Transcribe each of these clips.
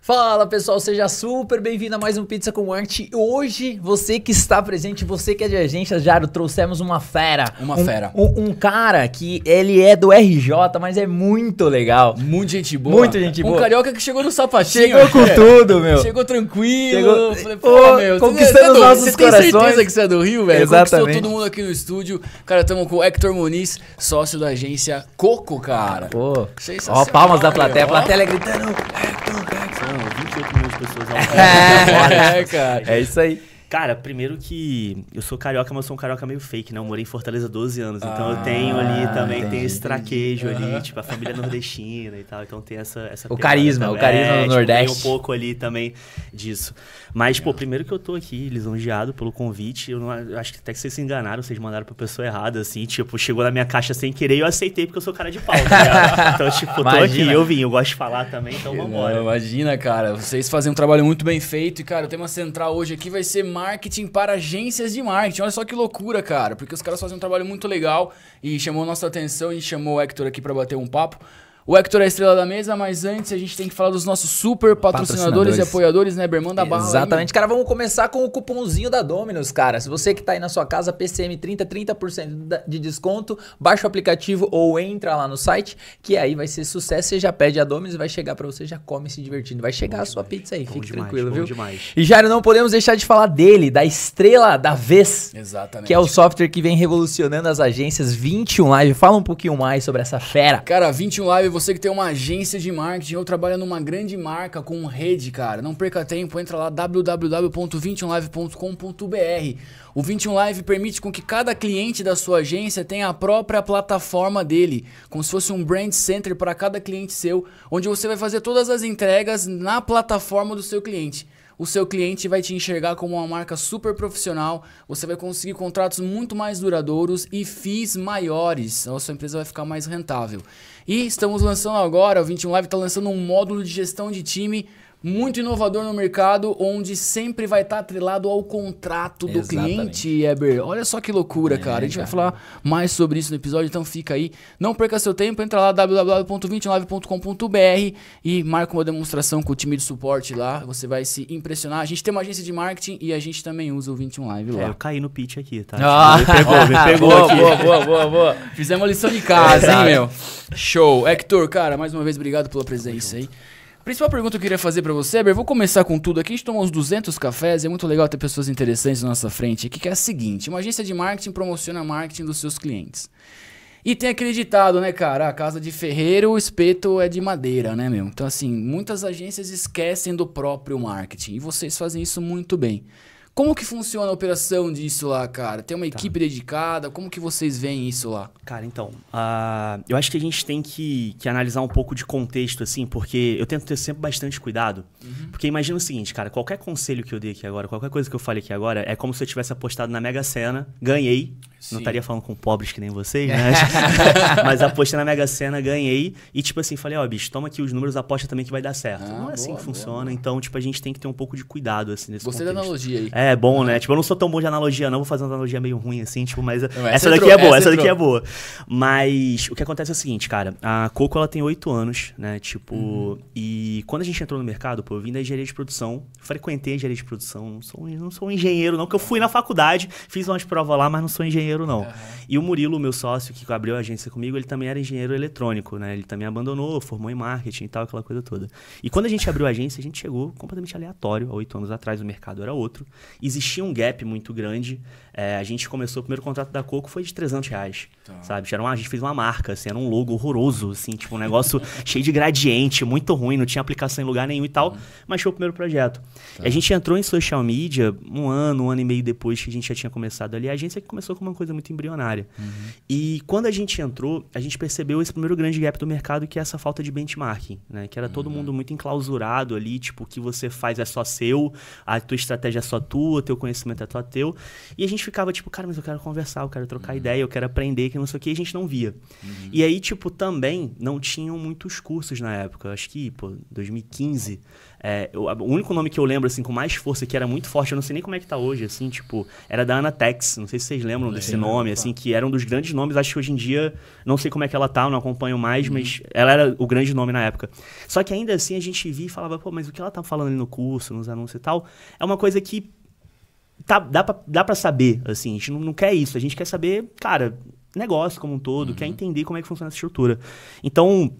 Fala pessoal, seja super bem-vindo a mais um Pizza com Arte. Hoje, você que está presente, você que é de agência, Jaro, trouxemos uma fera. Uma um, fera. Um, um cara que ele é do RJ, mas é muito legal. Muito gente boa. Muito gente boa. Um carioca que chegou no sapatinho. Chegou com é. tudo, meu. Chegou tranquilo. Chegou- Falei, pô, meu. conquistando você é do- os nossos você tem corações. certeza que você é do Rio, velho? Exatamente. Conquistou todo mundo aqui no estúdio. Cara, estamos com o Hector Muniz, sócio da agência Coco, cara. Pô, Sensacional, ó, palmas da plateia. A plateia gritando. Hector, Hector. São 28 milhões de pessoas ao É, cara. É isso aí. Cara, primeiro que eu sou carioca, mas eu sou um carioca meio fake, né? Eu morei em Fortaleza 12 anos, então Ah, eu tenho ali também, entendi, tem esse traquejo ali, Aham. tipo, a família nordestina e tal, então tem essa... essa O carisma, o também. carisma do tipo, Nordeste. Tem um pouco ali também disso. Mas, pô, primeiro que eu tô aqui lisonjeado pelo convite, eu, não, eu acho que até que vocês se enganaram, vocês mandaram pra pessoa errada, assim, tipo, chegou na minha caixa sem querer e eu aceitei porque eu sou cara de pau, tá? Então, tipo, tô Imagina. aqui, eu vim, eu gosto de falar também, então Não, vambora. imagina, cara. Vocês fazem um trabalho muito bem feito. E, cara, o tema central hoje aqui vai ser marketing para agências de marketing. Olha só que loucura, cara. Porque os caras fazem um trabalho muito legal e chamou nossa atenção e chamou o Hector aqui para bater um papo. O Hector é a estrela da mesa, mas antes a gente tem que falar dos nossos super patrocinadores, Patrocinadores. e apoiadores, né? Bermão da Barra. Exatamente, cara. Vamos começar com o cupomzinho da Dominus, cara. Se você que tá aí na sua casa, PCM30, 30% da- de desconto, baixa o aplicativo ou entra lá no site, que aí vai ser sucesso. Você já pede a Dominus e vai chegar pra você, já come se divertindo. Vai chegar a sua pizza aí, Bom fique demais, tranquilo, bom viu? demais. E Jairo, não podemos deixar de falar dele, da estrela da vez. Exatamente. Que é o software que vem revolucionando as agências 21 Live. Fala um pouquinho mais sobre essa fera. Cara, 21 Live, você que tem uma agência de marketing ou trabalha numa grande marca com rede, cara, não perca tempo, entra lá www.21live.com.br. O 21 Live permite com que cada cliente da sua agência tenha a própria plataforma dele, como se fosse um brand center para cada cliente seu, onde você vai fazer todas as entregas na plataforma do seu cliente. O seu cliente vai te enxergar como uma marca super profissional, você vai conseguir contratos muito mais duradouros e FIIs maiores, a sua empresa vai ficar mais rentável. E estamos lançando agora, o 21 Live está lançando um módulo de gestão de time muito inovador no mercado, onde sempre vai estar atrelado ao contrato do Exatamente. cliente, Eber. Olha só que loucura, cara. A gente vai falar mais sobre isso no episódio, então fica aí. Não perca seu tempo, entra lá www.21live.com.br e marca uma demonstração com o time de suporte lá. Você vai se impressionar. A gente tem uma agência de marketing e a gente também usa o 21 Live É, lá. eu caí no pitch aqui, tá? Ah, me pegou, me pegou boa, aqui. boa, boa, boa, boa. Fizemos a lição de casa, hein, meu? Show. Hector, cara, mais uma vez, obrigado pela presença aí. Principal pergunta que eu queria fazer pra você, Eber, vou começar com tudo aqui. A gente tomou uns 200 cafés e é muito legal ter pessoas interessantes na nossa frente aqui, que é a seguinte: uma agência de marketing promociona marketing dos seus clientes. E tem aquele ditado, né, cara? A casa de ferreiro, o espeto é de madeira, né, meu? Então, assim, muitas agências esquecem do próprio marketing e vocês fazem isso muito bem. Como que funciona a operação disso lá, cara? Tem uma equipe dedicada? Como que vocês veem isso lá? Cara, então, ah, eu acho que a gente tem que, que analisar um pouco de contexto, assim, porque eu tento ter sempre bastante cuidado. Porque imagina o seguinte, cara, qualquer conselho que eu dei aqui agora, qualquer coisa que eu falei aqui agora, é como se eu tivesse apostado na Mega Sena, ganhei. Sim. Não estaria falando com pobres que nem vocês, né? Mas apostei na Mega Sena, ganhei. E, tipo assim, falei, ó, bicho, toma aqui os números, aposta também que vai dar certo. Ah, não é boa, assim boa, que funciona. boa. Então, tipo, a gente tem que ter um pouco de cuidado, assim, nesse Gostei da analogia aí. É bom, né? Tipo, eu não sou tão bom de analogia, não. Vou fazer uma analogia meio ruim, assim, tipo, mas Não, essa essa, daqui entrou, é boa, essa essa, daqui é boa. Mas o que acontece é o seguinte, cara. A Coco, ela tem oito anos, né? Tipo, Uhum. e quando a gente entrou no mercado, pô, eu vim da engenharia de produção, frequentei a engenharia de produção, não sou, não sou um engenheiro, não, que eu fui na faculdade, fiz umas provas lá, mas não sou engenheiro, não. E o Murilo, meu sócio, que abriu a agência comigo, ele também era engenheiro eletrônico, né? Ele também abandonou, formou em marketing e tal, aquela coisa toda. E quando a gente abriu a agência, a gente chegou completamente aleatório. Há oito anos atrás, o mercado era outro. Existia um gap muito grande. É, a gente começou, o primeiro contrato da Coco foi de 300 reais, sabe? Era uma, a gente fez uma marca, assim, era um logo horroroso, assim, tipo um negócio cheio de gradiente, muito ruim, não tinha aplicação em lugar nenhum e tal. Mas foi o primeiro projeto. E a gente entrou em social media um ano, um ano e meio depois que a gente já tinha começado ali. A agência que começou com uma coisa muito embrionária. E quando a gente entrou, a gente percebeu esse primeiro grande gap do mercado, que é essa falta de benchmarking, né? Que era todo mundo muito enclausurado ali, tipo, o que você faz é só seu, a tua estratégia é só tua, teu conhecimento é só teu. E a gente ficava tipo, cara, mas eu quero conversar, eu quero trocar ideia, eu quero aprender, que não sei o que, e a gente não via. E aí, tipo, também não tinham muitos cursos na época. Acho que, pô, 2015. é, eu- o único nome que eu lembro, assim, com mais força, que era muito forte, eu não sei nem como é que tá hoje, assim, tipo, era da Anatex. Não sei se vocês lembram desse esse nome, assim, que era um dos grandes nomes. Acho que hoje em dia, não sei como é que ela tá, eu não acompanho mais, uhum. mas ela era o grande nome na época. Só que ainda assim a gente via e falava, pô, mas o que ela tá falando ali no curso, nos anúncios e tal, é uma coisa que tá, dá, pra, dá pra saber, assim, a gente não, não quer isso, a gente quer saber, cara, negócio como um todo, uhum. quer entender como é que funciona essa estrutura. Então,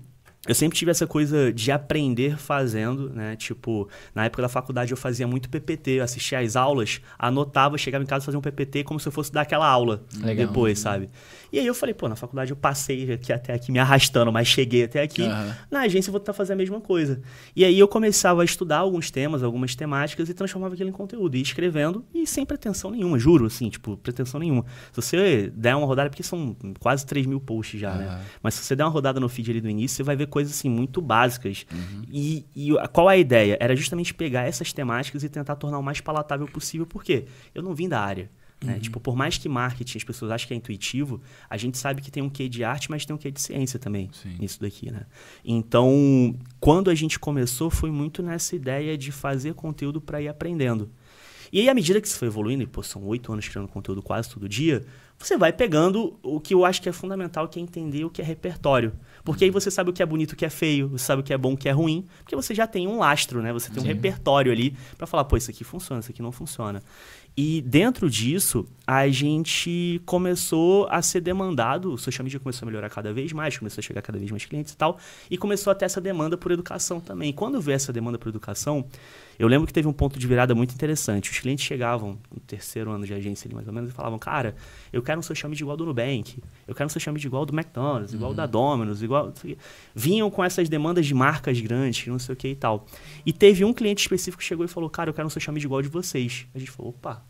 eu sempre tive essa coisa de aprender fazendo, né? Tipo, na época da faculdade eu fazia muito PPT, eu assistia às aulas, anotava, chegava em casa e fazia um PPT como se eu fosse dar aquela aula Legal. depois, sabe? E aí eu falei, pô, na faculdade eu passei aqui até aqui me arrastando, mas cheguei até aqui. Uhum. Na agência eu vou tentar fazer a mesma coisa. E aí eu começava a estudar alguns temas, algumas temáticas e transformava aquilo em conteúdo. E escrevendo e sem pretensão nenhuma, juro, assim, tipo, pretensão nenhuma. Se você der uma rodada, porque são quase 3 mil posts já, uhum. né? Mas se você der uma rodada no feed ali do início, você vai ver coisas, assim, muito básicas. Uhum. E, e qual a ideia? Era justamente pegar essas temáticas e tentar tornar o mais palatável possível. Por quê? Eu não vim da área. Né? Uhum. Tipo, por mais que marketing as pessoas acham que é intuitivo, a gente sabe que tem um quê de arte, mas tem um quê de ciência também Sim. nisso daqui, né? Então, quando a gente começou, foi muito nessa ideia de fazer conteúdo para ir aprendendo. E aí, à medida que isso foi evoluindo, e pô, são oito anos criando conteúdo quase todo dia, você vai pegando o que eu acho que é fundamental, que é entender o que é repertório. Porque aí você sabe o que é bonito, o que é feio, você sabe o que é bom, o que é ruim, porque você já tem um lastro, né? Você tem Sim. um repertório ali para falar, pô, isso aqui funciona, isso aqui não funciona. E dentro disso, a gente começou a ser demandado, o social media começou a melhorar cada vez mais, começou a chegar cada vez mais clientes e tal, e começou a ter essa demanda por educação também. quando veio essa demanda por educação, eu lembro que teve um ponto de virada muito interessante. Os clientes chegavam no terceiro ano de agência ali, mais ou menos, e falavam, cara, eu quero um social media igual do Nubank, eu quero um social media igual do McDonald's, igual uhum. da Domino's, igual... Vinham com essas demandas de marcas grandes, não sei o que e tal. E teve um cliente específico que chegou e falou, cara, eu quero um social media igual de vocês. A gente falou, opa,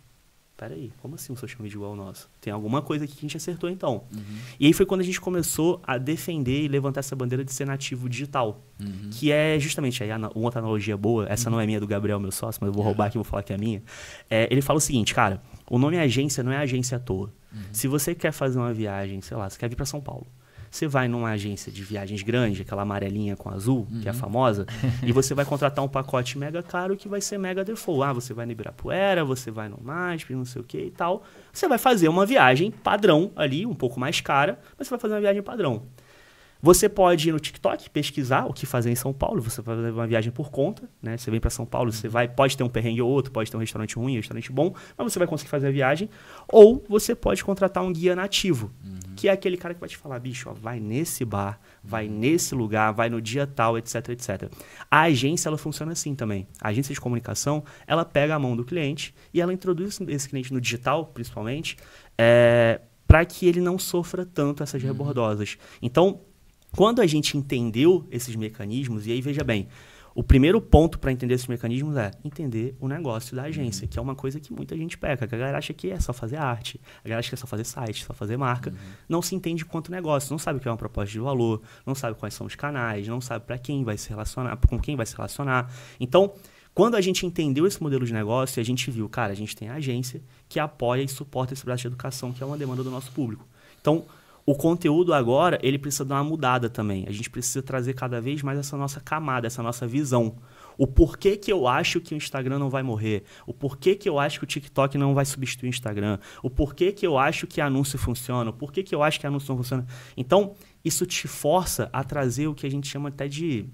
peraí, como assim um social media igual ao nosso? Tem alguma coisa aqui que a gente acertou então. Uhum. E aí foi quando a gente começou a defender e levantar essa bandeira de ser nativo digital. Uhum. Que é justamente, aí uma outra analogia boa, essa uhum. não é minha do Gabriel, meu sócio, mas eu vou roubar aqui e vou falar que é minha. É, ele fala o seguinte, cara, o nome agência não é agência à toa. Uhum. Se você quer fazer uma viagem, sei lá, você quer vir para São Paulo. Você vai numa agência de viagens grande, aquela amarelinha com azul, uhum. que é a uhum. famosa, e você vai contratar um pacote mega caro que vai ser mega default. Ah, você vai no Ibirapuera, você vai no MASP, não sei o que e tal. Você vai fazer uma viagem padrão ali, um pouco mais cara, mas você vai fazer uma viagem padrão. Você pode ir no TikTok pesquisar o que fazer em São Paulo. Você vai fazer uma viagem por conta, né? Você vem para São Paulo, você vai, pode ter um perrengue ou outro, pode ter um restaurante ruim, um restaurante bom, mas você vai conseguir fazer a viagem. Ou você pode contratar um guia nativo, uhum. Que é aquele cara que vai te falar, bicho, ó, vai nesse bar, vai nesse lugar, vai no dia tal, etc, etc. A agência ela funciona assim também. A agência de comunicação ela pega a mão do cliente e ela introduz esse cliente no digital, principalmente, é, para que ele não sofra tanto essas uhum. rebordosas. Então quando a gente entendeu esses mecanismos, e aí veja bem, o primeiro ponto para entender esses mecanismos é entender o negócio da agência, uhum. que é uma coisa que muita gente peca. Que a galera acha que é só fazer arte, a galera acha que é só fazer site, só fazer marca. Uhum. Não se entende quanto negócio, não sabe o que é uma proposta de valor, não sabe quais são os canais, não sabe para quem vai se relacionar, com quem vai se relacionar. Então, quando a gente entendeu esse modelo de negócio, a gente viu, cara, a gente tem a agência que apoia e suporta esse braço de educação, que é uma demanda do nosso público. Então, o conteúdo agora, ele precisa dar uma mudada também. A gente precisa trazer cada vez mais essa nossa camada, essa nossa visão. O porquê que eu acho que o Instagram não vai morrer. O porquê que eu acho que o TikTok não vai substituir o Instagram. O porquê que eu acho que anúncio funciona. O porquê que eu acho que anúncio não funciona. Então, isso te força a trazer o que a gente chama até de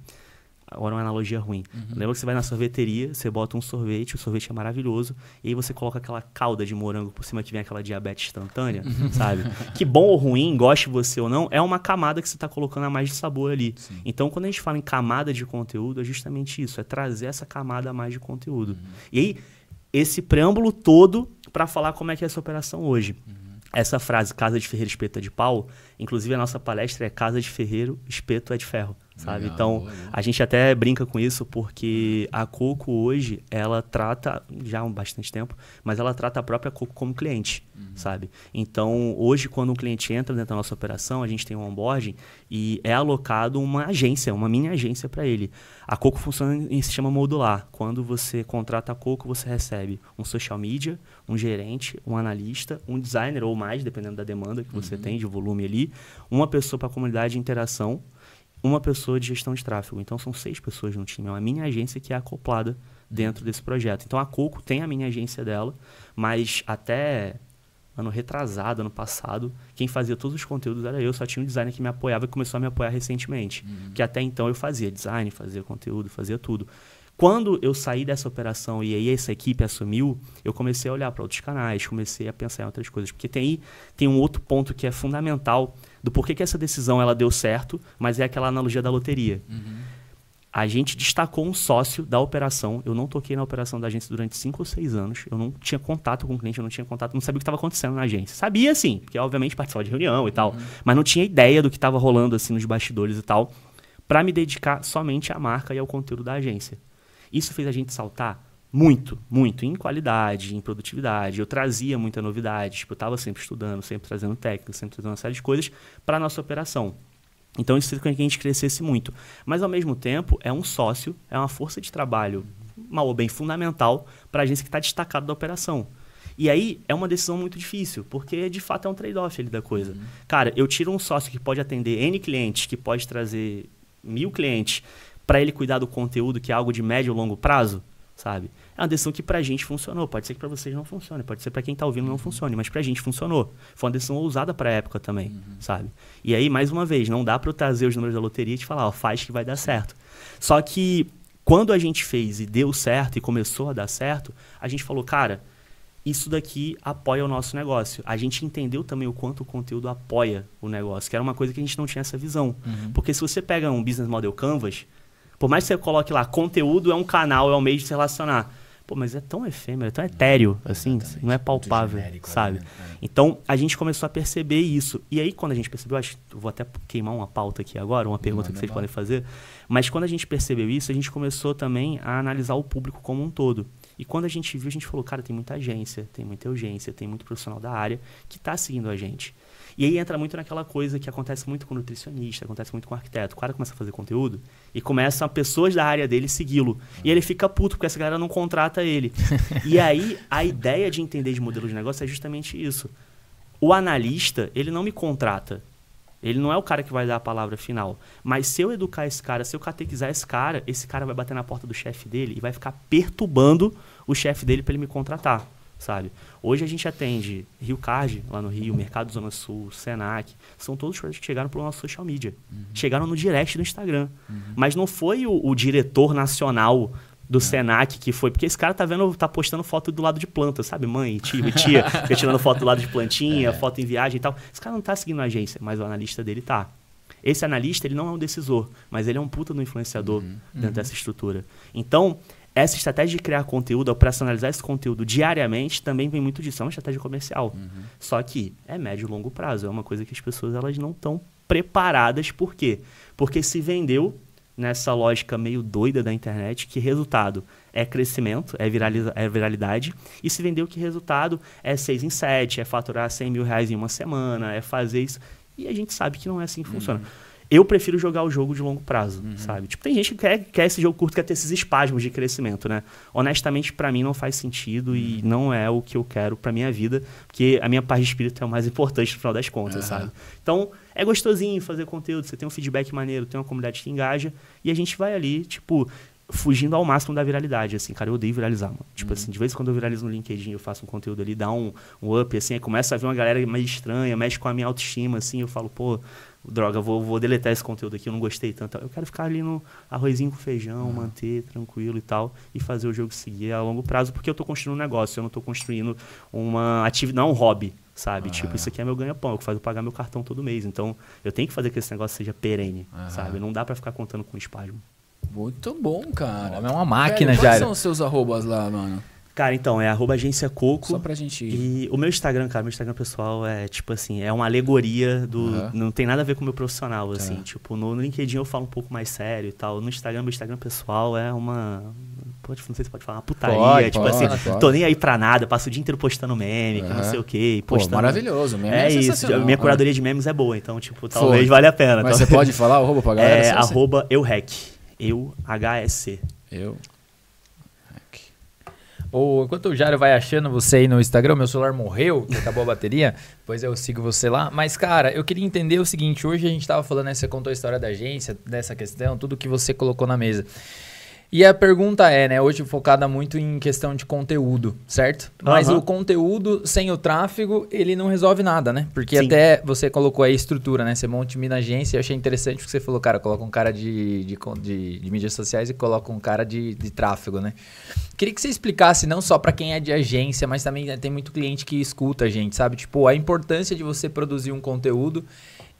Agora uma analogia ruim. Uhum. Lembra que você vai na sorveteria, você bota um sorvete, o sorvete é maravilhoso, e aí você coloca aquela calda de morango por cima que vem aquela diabetes instantânea, uhum. sabe? Que bom ou ruim, goste você ou não, é uma camada que você está colocando a mais de sabor ali. Sim. Então, quando a gente fala em camada de conteúdo, é justamente isso, é trazer essa camada a mais de conteúdo. Uhum. E aí, esse preâmbulo todo para falar como é que é essa operação hoje. Uhum. Essa frase, casa de ferreiro, espeto é de pau, inclusive a nossa palestra é casa de ferreiro, espeto é de ferro sabe? Legal, então, boa, a gente até brinca com isso porque a Coco hoje, ela trata, já há bastante tempo, mas ela trata a própria Coco como cliente, uhum. sabe? Então, hoje, quando um cliente entra dentro da nossa operação, a gente tem um onboarding e é alocado uma agência, uma mini agência para ele. A Coco funciona em sistema modular. Quando você contrata a Coco, você recebe um social media, um gerente, um analista, um designer ou mais, dependendo da demanda que você uhum. tem de volume ali, uma pessoa para a comunidade de interação, uma pessoa de gestão de tráfego. Então são seis pessoas no time. É uma mini agência que é acoplada dentro desse projeto. Então a Coco tem a mini agência dela, mas até ano retrasado, ano passado, quem fazia todos os conteúdos era eu, só tinha um designer que me apoiava e começou a me apoiar recentemente. Uhum. Que até então eu fazia design, fazia conteúdo, fazia tudo. Quando eu saí dessa operação e aí essa equipe assumiu, eu comecei a olhar para outros canais, comecei a pensar em outras coisas. Porque tem tem um outro ponto que é fundamental do porquê que essa decisão ela deu certo, mas é aquela analogia da loteria. Uhum. A gente destacou um sócio da operação. Eu não toquei na operação da agência durante cinco ou seis anos. Eu não tinha contato com o cliente, eu não tinha contato, não sabia o que estava acontecendo na agência. Sabia sim, porque obviamente participava de reunião e tal, uhum. mas não tinha ideia do que estava rolando assim nos bastidores e tal, para me dedicar somente à marca e ao conteúdo da agência. Isso fez a gente saltar muito, muito em qualidade, em produtividade. Eu trazia muita novidade, tipo, eu estava sempre estudando, sempre trazendo técnica, sempre trazendo uma série de coisas para a nossa operação. Então isso fez com que a gente crescesse muito. Mas ao mesmo tempo, é um sócio, é uma força de trabalho, mal ou bem fundamental para a agência que está destacada da operação. E aí é uma decisão muito difícil, porque de fato é um trade-off ali da coisa. Uhum. Cara, eu tiro um sócio que pode atender N clientes, que pode trazer mil clientes, para ele cuidar do conteúdo, que é algo de médio ou longo prazo, sabe? É uma decisão que pra gente funcionou. Pode ser que pra vocês não funcione, pode ser para quem tá ouvindo não funcione, mas pra gente funcionou. Foi uma decisão ousada pra época também, uhum. sabe? E aí, mais uma vez, não dá para eu trazer os números da loteria e te falar, ó, faz que vai dar certo. Só que quando a gente fez e deu certo e começou a dar certo, a gente falou, cara, isso daqui apoia o nosso negócio. A gente entendeu também o quanto o conteúdo apoia o negócio, que era uma coisa que a gente não tinha essa visão. Uhum. Porque se você pega um business model Canvas, por mais que você coloque lá, conteúdo é um canal, é um meio de se relacionar. Pô, mas é tão efêmero, é tão etéreo, assim, Exatamente. não é palpável, genérico, sabe? Né? É. Então, a gente começou a perceber isso. E aí, quando a gente percebeu, acho que vou até queimar uma pauta aqui agora, uma pergunta que vocês podem fazer. Mas quando a gente percebeu isso, a gente começou também a analisar o público como um todo. E quando a gente viu, a gente falou, cara, tem muita agência, tem muita urgência, tem muito profissional da área que está seguindo a gente. E aí entra muito naquela coisa que acontece muito com nutricionista, acontece muito com arquiteto. O cara começa a fazer conteúdo e começam pessoas da área dele segui-lo. E ele fica puto porque essa galera não contrata ele. e aí a ideia de entender de modelo de negócio é justamente isso. O analista, ele não me contrata. Ele não é o cara que vai dar a palavra final. Mas se eu educar esse cara, se eu catequizar esse cara, esse cara vai bater na porta do chefe dele e vai ficar perturbando o chefe dele para ele me contratar sabe? Hoje a gente atende Rio Card, lá no Rio, Mercado Zona Sul, Senac. São todos projetos que chegaram pelo nosso social media. Uhum. Chegaram no direct do Instagram. Uhum. Mas não foi o, o diretor nacional do é. Senac que foi. Porque esse cara tá vendo, tá postando foto do lado de planta, sabe? Mãe, tio, tia, fica tirando foto do lado de plantinha, é. foto em viagem e tal. Esse cara não tá seguindo a agência, mas o analista dele tá. Esse analista, ele não é um decisor, mas ele é um puta do influenciador uhum. dentro uhum. dessa estrutura. Então, essa estratégia de criar conteúdo, operacionalizar esse conteúdo diariamente, também vem muito disso. É uma estratégia comercial. Uhum. Só que é médio e longo prazo. É uma coisa que as pessoas elas não estão preparadas. Por quê? Porque se vendeu nessa lógica meio doida da internet que resultado é crescimento, é, viraliza, é viralidade, e se vendeu que resultado é 6 em 7, é faturar 100 mil reais em uma semana, é fazer isso. E a gente sabe que não é assim que funciona. Eu prefiro jogar o jogo de longo prazo, uhum. sabe? Tipo, tem gente que quer, quer esse jogo curto, quer ter esses espasmos de crescimento, né? Honestamente, para mim não faz sentido uhum. e não é o que eu quero para minha vida, porque a minha paz de espírito é o mais importante no final das contas, uhum. sabe? Então, é gostosinho fazer conteúdo, você tem um feedback maneiro, tem uma comunidade que engaja e a gente vai ali, tipo, fugindo ao máximo da viralidade, assim, cara, eu odeio viralizar, mano. Tipo uhum. assim, de vez em quando eu viralizo no LinkedIn, eu faço um conteúdo ali, dá um, um up, assim, aí começa a ver uma galera mais estranha, mexe com a minha autoestima, assim, eu falo, pô, droga, vou, vou deletar esse conteúdo aqui, eu não gostei tanto. Eu quero ficar ali no arrozinho com feijão, uhum. manter tranquilo e tal, e fazer o jogo seguir a longo prazo, porque eu estou construindo um negócio, eu não estou construindo uma atividade, não um hobby, sabe? Uhum. Tipo, isso aqui é meu ganha-pão, é o que faz eu pagar meu cartão todo mês. Então, eu tenho que fazer que esse negócio seja perene, uhum. sabe? Não dá para ficar contando com espasmo. Muito bom, cara. é uma máquina, já. Quais são os seus arrobas lá, mano? Cara, então, é arroba agência Coco. Só pra gente ir. E o meu Instagram, cara, meu Instagram pessoal é, tipo assim, é uma alegoria do. Uhum. Não tem nada a ver com o meu profissional, tá. assim. Tipo, no, no, LinkedIn eu falo um pouco mais sério e tal. No Instagram, meu Instagram pessoal é uma. Pode, não sei se pode falar, uma putaria. Pode, tipo pode, assim, pode. tô nem aí pra nada, passo o dia inteiro postando meme, uhum. que não sei o quê. Postando... Pô, maravilhoso, meme é, é isso. Minha curadoria de memes é boa, então, tipo, talvez Foi. valha a pena. Mas você pode falar arroba pra galera? É, arroba euhack. Eu, H-S-C. Eu. Ou enquanto o Jário vai achando você aí no Instagram, meu celular morreu, acabou a bateria, depois eu sigo você lá. Mas, cara, eu queria entender o seguinte: hoje a gente tava falando, né, você contou a história da agência, dessa questão, tudo que você colocou na mesa. E a pergunta é, né, hoje focada muito em questão de conteúdo, certo? Mas Aham. o conteúdo sem o tráfego, ele não resolve nada, né? Porque Sim. até você colocou aí a estrutura, né? Você monta uma agência, eu achei interessante porque você falou, cara, coloca um cara de, de, de- de mídias sociais e coloca um cara de, de tráfego, né? Queria que você explicasse, não só pra quem é de agência, mas também né, tem muito cliente que escuta a gente, sabe? Tipo, a importância de você produzir um conteúdo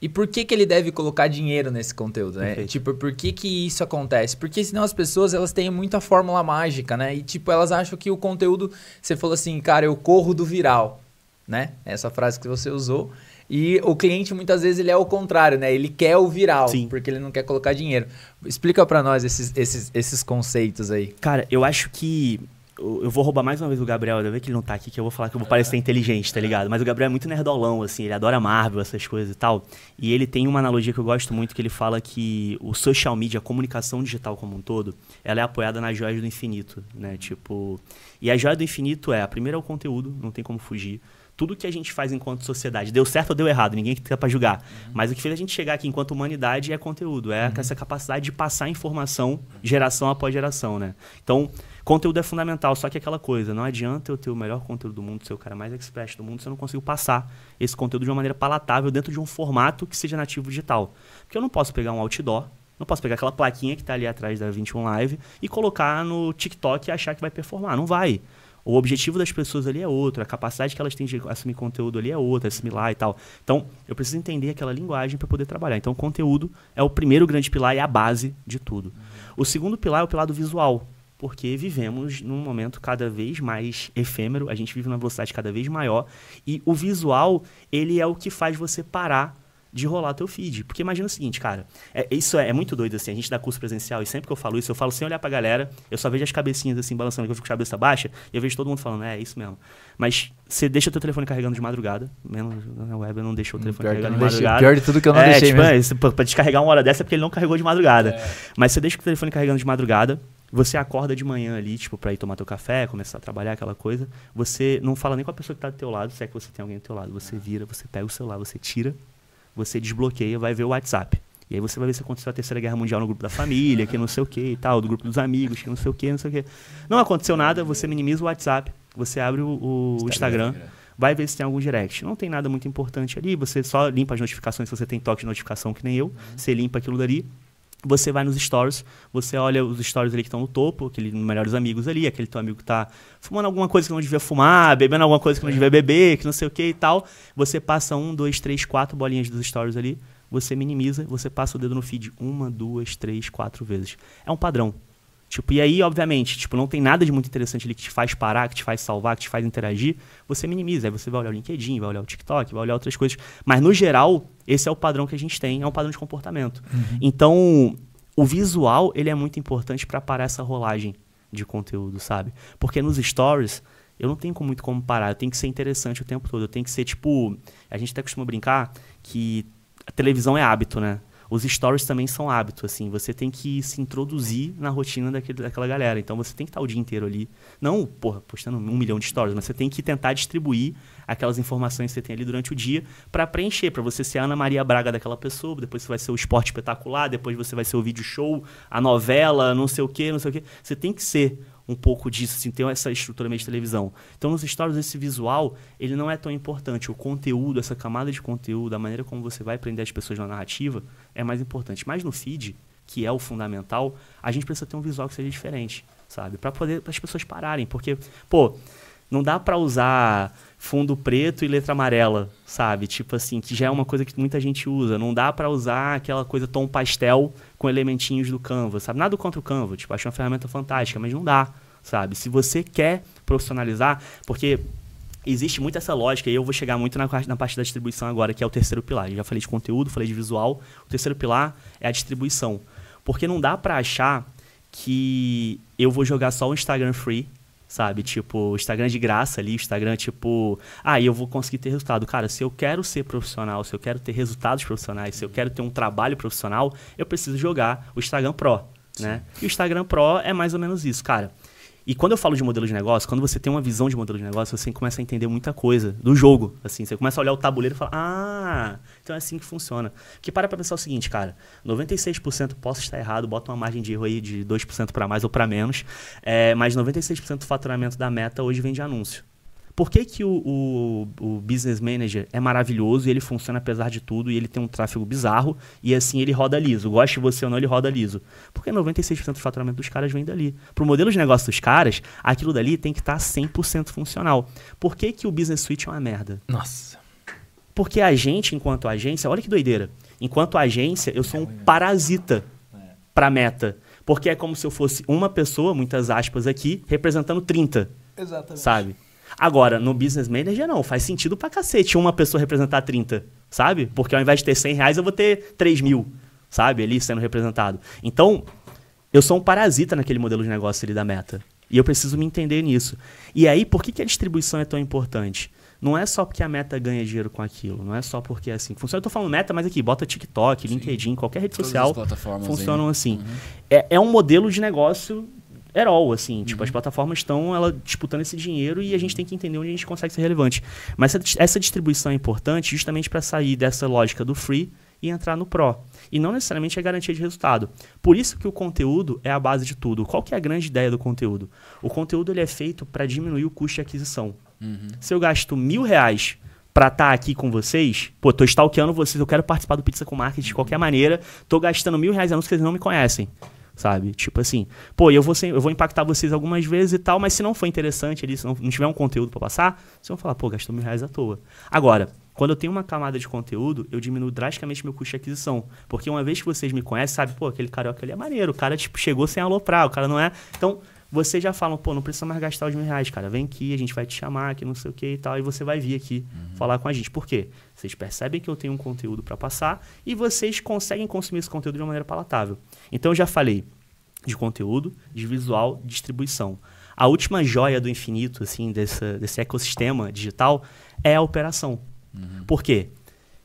e por que, que ele deve colocar dinheiro nesse conteúdo, né? Perfeito. Tipo, por que, que isso acontece? Porque senão as pessoas, elas têm muita fórmula mágica, né? E tipo, elas acham que o conteúdo... Você falou assim, cara, eu corro do viral, né? Essa frase que você usou. E o cliente, muitas vezes, ele é o contrário, né? Ele quer o viral, Sim. porque ele não quer colocar dinheiro. Explica pra nós esses, esses, esses conceitos aí. Cara, eu acho que. Eu vou roubar mais uma vez o Gabriel, ainda bem que ele não tá aqui, que eu vou falar que eu vou parecer inteligente, tá ligado? Mas o Gabriel é muito nerdolão, assim, ele adora Marvel, essas coisas e tal. E ele tem uma analogia que eu gosto muito, que ele fala que o social media, a comunicação digital como um todo, ela é apoiada nas joias do infinito, né? Tipo. E a joia do infinito é, a primeira é o conteúdo, não tem como fugir. Tudo que a gente faz enquanto sociedade, deu certo ou deu errado, ninguém que tá pra julgar. Mas o que fez a gente chegar aqui enquanto humanidade é conteúdo, é essa capacidade de passar informação geração após geração, né? Então, conteúdo é fundamental, só que é aquela coisa, não adianta eu ter o melhor conteúdo do mundo, ser o cara mais express do mundo, se eu não consigo passar esse conteúdo de uma maneira palatável dentro de um formato que seja nativo digital. Porque eu não posso pegar um outdoor, não posso pegar aquela plaquinha que tá ali atrás da 21 Live e colocar no TikTok e achar que vai performar. Não vai. O objetivo das pessoas ali é outro, a capacidade que elas têm de assumir conteúdo ali é outra, assimilar e tal. Então, eu preciso entender aquela linguagem para poder trabalhar. Então, o conteúdo é o primeiro grande pilar e a base de tudo. O segundo pilar é o pilar do visual, porque vivemos num momento cada vez mais efêmero, a gente vive numa velocidade cada vez maior e o visual, ele é o que faz você parar de rolar teu feed. Porque imagina o seguinte, cara, é- isso é, é muito doido assim, a gente dá curso presencial e sempre que eu falo isso, eu falo sem olhar pra galera, eu só vejo as cabecinhas assim balançando, que eu fico com a cabeça baixa, e eu vejo todo mundo falando, é, é isso mesmo. Mas você deixa teu telefone carregando de madrugada, menos na web eu não deixo o telefone Pior, carregando de deixei- madrugada. pior de tudo que eu não é, deixei tipo, mesmo. é, pra pra descarregar uma hora dessa é porque ele não carregou de madrugada. Mas você deixa o telefone carregando de madrugada, você acorda de manhã ali, tipo, pra ir tomar teu café, começar a trabalhar, aquela coisa. Você não fala nem com a pessoa que tá do teu lado, se é que você tem alguém do teu lado. Você vira, você pega o celular, você tira, você desbloqueia, vai ver o WhatsApp. E aí você vai ver se aconteceu a terceira guerra mundial no grupo da família, que não sei o que e tal, do grupo dos amigos, que não sei o que, não sei o que. Não aconteceu nada, você minimiza o WhatsApp, você abre o, o Instagram, vai ver se tem algum direct. Não tem nada muito importante ali, você só limpa as notificações se você tem toque de notificação que nem eu, você limpa aquilo dali. Você vai nos stories, você olha os stories ali que estão no topo, aquele melhores amigos ali, aquele teu amigo que tá fumando alguma coisa que não devia fumar, bebendo alguma coisa que não devia beber, que não sei o que e tal. Você passa um, dois, três, quatro bolinhas dos stories ali, você minimiza, você passa o dedo no feed uma, duas, três, quatro vezes. É um padrão. Tipo, e aí, obviamente, tipo, não tem nada de muito interessante ali que te faz parar, que te faz salvar, que te faz interagir, você minimiza. Aí você vai olhar o LinkedIn, vai olhar o TikTok, vai olhar outras coisas. Mas, no geral, esse é o padrão que a gente tem, é um padrão de comportamento. Então, o visual, ele é muito importante para parar essa rolagem de conteúdo, sabe? Porque nos stories, eu não tenho muito como parar, eu tenho que ser interessante o tempo todo. Eu tenho que ser, tipo... A gente até costuma brincar que a televisão é hábito, né? Os stories também são hábito, assim. Você tem que se introduzir na rotina daquele, daquela galera. Então você tem que estar o dia inteiro ali. Não, porra, postando um milhão de stories, mas você tem que tentar distribuir aquelas informações que você tem ali durante o dia para preencher, para você ser a Ana Maria Braga daquela pessoa, depois você vai ser o esporte espetacular, depois você vai ser o vídeo show, a novela, não sei o quê, não sei o quê. Você tem que ser um pouco disso, assim, ter essa estrutura meio de televisão. Então, nos stories, esse visual, ele não é tão importante. O conteúdo, essa camada de conteúdo, a maneira como você vai prender as pessoas na narrativa, é mais importante. Mas no feed, que é o fundamental, a gente precisa ter um visual que seja diferente, sabe? Para poder as pessoas pararem, porque, pô, não dá para usar fundo preto e letra amarela, sabe? Tipo assim, que já é uma coisa que muita gente usa. Não dá para usar aquela coisa tom pastel com elementinhos do Canva, sabe? Nada contra o Canva, tipo, acho uma ferramenta fantástica, mas não dá, sabe? Se você quer profissionalizar, porque existe muito essa lógica, e eu vou chegar muito na, parte- na parte da distribuição agora, que é o terceiro pilar. Eu já falei de conteúdo, falei de visual. O terceiro pilar é a distribuição. Porque não dá pra achar que eu vou jogar só o Instagram free, sabe? Tipo, o Instagram de graça ali, o Instagram tipo, ah, eu vou conseguir ter resultado. Cara, se eu quero ser profissional, se eu quero ter resultados profissionais, se eu quero ter um trabalho profissional, eu preciso jogar o Instagram Pro, né? E o Instagram Pro é mais ou menos isso, cara. E quando eu falo de modelo de negócio, quando você tem uma visão de modelo de negócio, você começa a entender muita coisa do jogo. Assim, você começa a olhar o tabuleiro e falar, ah, então é assim que funciona. Que para pra pensar o seguinte, cara, 96% posso estar errado, bota uma margem de erro aí de 2% para mais ou para menos, é, mas 96% do faturamento da meta hoje vem de anúncio. Por que, que o, o, o, Business Manager é maravilhoso e ele funciona apesar de tudo e ele tem um tráfego bizarro e assim ele roda liso? Goste você ou não, ele roda liso. Porque 96% do faturamento dos caras vem dali. Para o modelo de negócio dos caras, aquilo dali tem que estar tá 100% funcional. Por que, que o Business Suite é uma merda? Nossa. Porque a gente, enquanto agência, olha que doideira. Enquanto agência, eu sou um parasita para meta. Porque é como se eu fosse uma pessoa, muitas aspas aqui, representando 30. Exatamente. Sabe? Agora, no Business Manager, não. Faz sentido pra cacete uma pessoa representar 30, sabe? Porque ao invés de ter 100 reais, eu vou ter 3 mil, sabe? Ali sendo representado. Então, eu sou um parasita naquele modelo de negócio ali da meta. E eu preciso me entender nisso. E aí, por que, que a distribuição é tão importante? Não é só porque a meta ganha dinheiro com aquilo, não é só porque é assim. Funciona, eu tô falando meta, mas aqui, bota TikTok, Sim. LinkedIn, qualquer rede Todas social funcionam aí. assim. Uhum. É, é um modelo de negócio at all, assim. Uhum. Tipo, as uhum. plataformas estão ela disputando esse dinheiro e a gente tem que entender onde a gente consegue ser relevante. Mas essa, essa distribuição é importante justamente para sair dessa lógica do free e entrar no pro. E não necessariamente é garantia de resultado. Por isso que o conteúdo é a base de tudo. Qual que é a grande ideia do conteúdo? O conteúdo ele é feito para diminuir o custo de aquisição. Uhum. Se eu gasto mil reais para estar tá aqui com vocês, pô, tô stalkeando vocês, eu quero participar do Pizza com Marketing de qualquer maneira, tô gastando mil reais anúncios que vocês não me conhecem sabe? Tipo assim, pô, eu vou, ser, eu vou impactar vocês algumas vezes e tal, mas se não for interessante ali, se não, não tiver um conteúdo para passar, vocês vão falar, pô, gastou mil reais à toa. Agora, quando eu tenho uma camada de conteúdo, eu diminuo drasticamente meu custo de aquisição. Porque uma vez que vocês me conhecem, sabe, pô, aquele carioca ali é maneiro, o cara, tipo, chegou sem aloprar, o cara não é. Então, vocês já falam, pô, não precisa mais gastar os mil reais, cara. Vem aqui, a gente vai te chamar, que não sei o que e tal, e você vai vir aqui uhum. falar com a gente. Por quê? Vocês percebem que eu tenho um conteúdo para passar e vocês conseguem consumir esse conteúdo de uma maneira palatável. Então, eu já falei de conteúdo, de visual, distribuição. A última joia do infinito, assim, desse, desse ecossistema digital é a operação. Uhum. Por quê?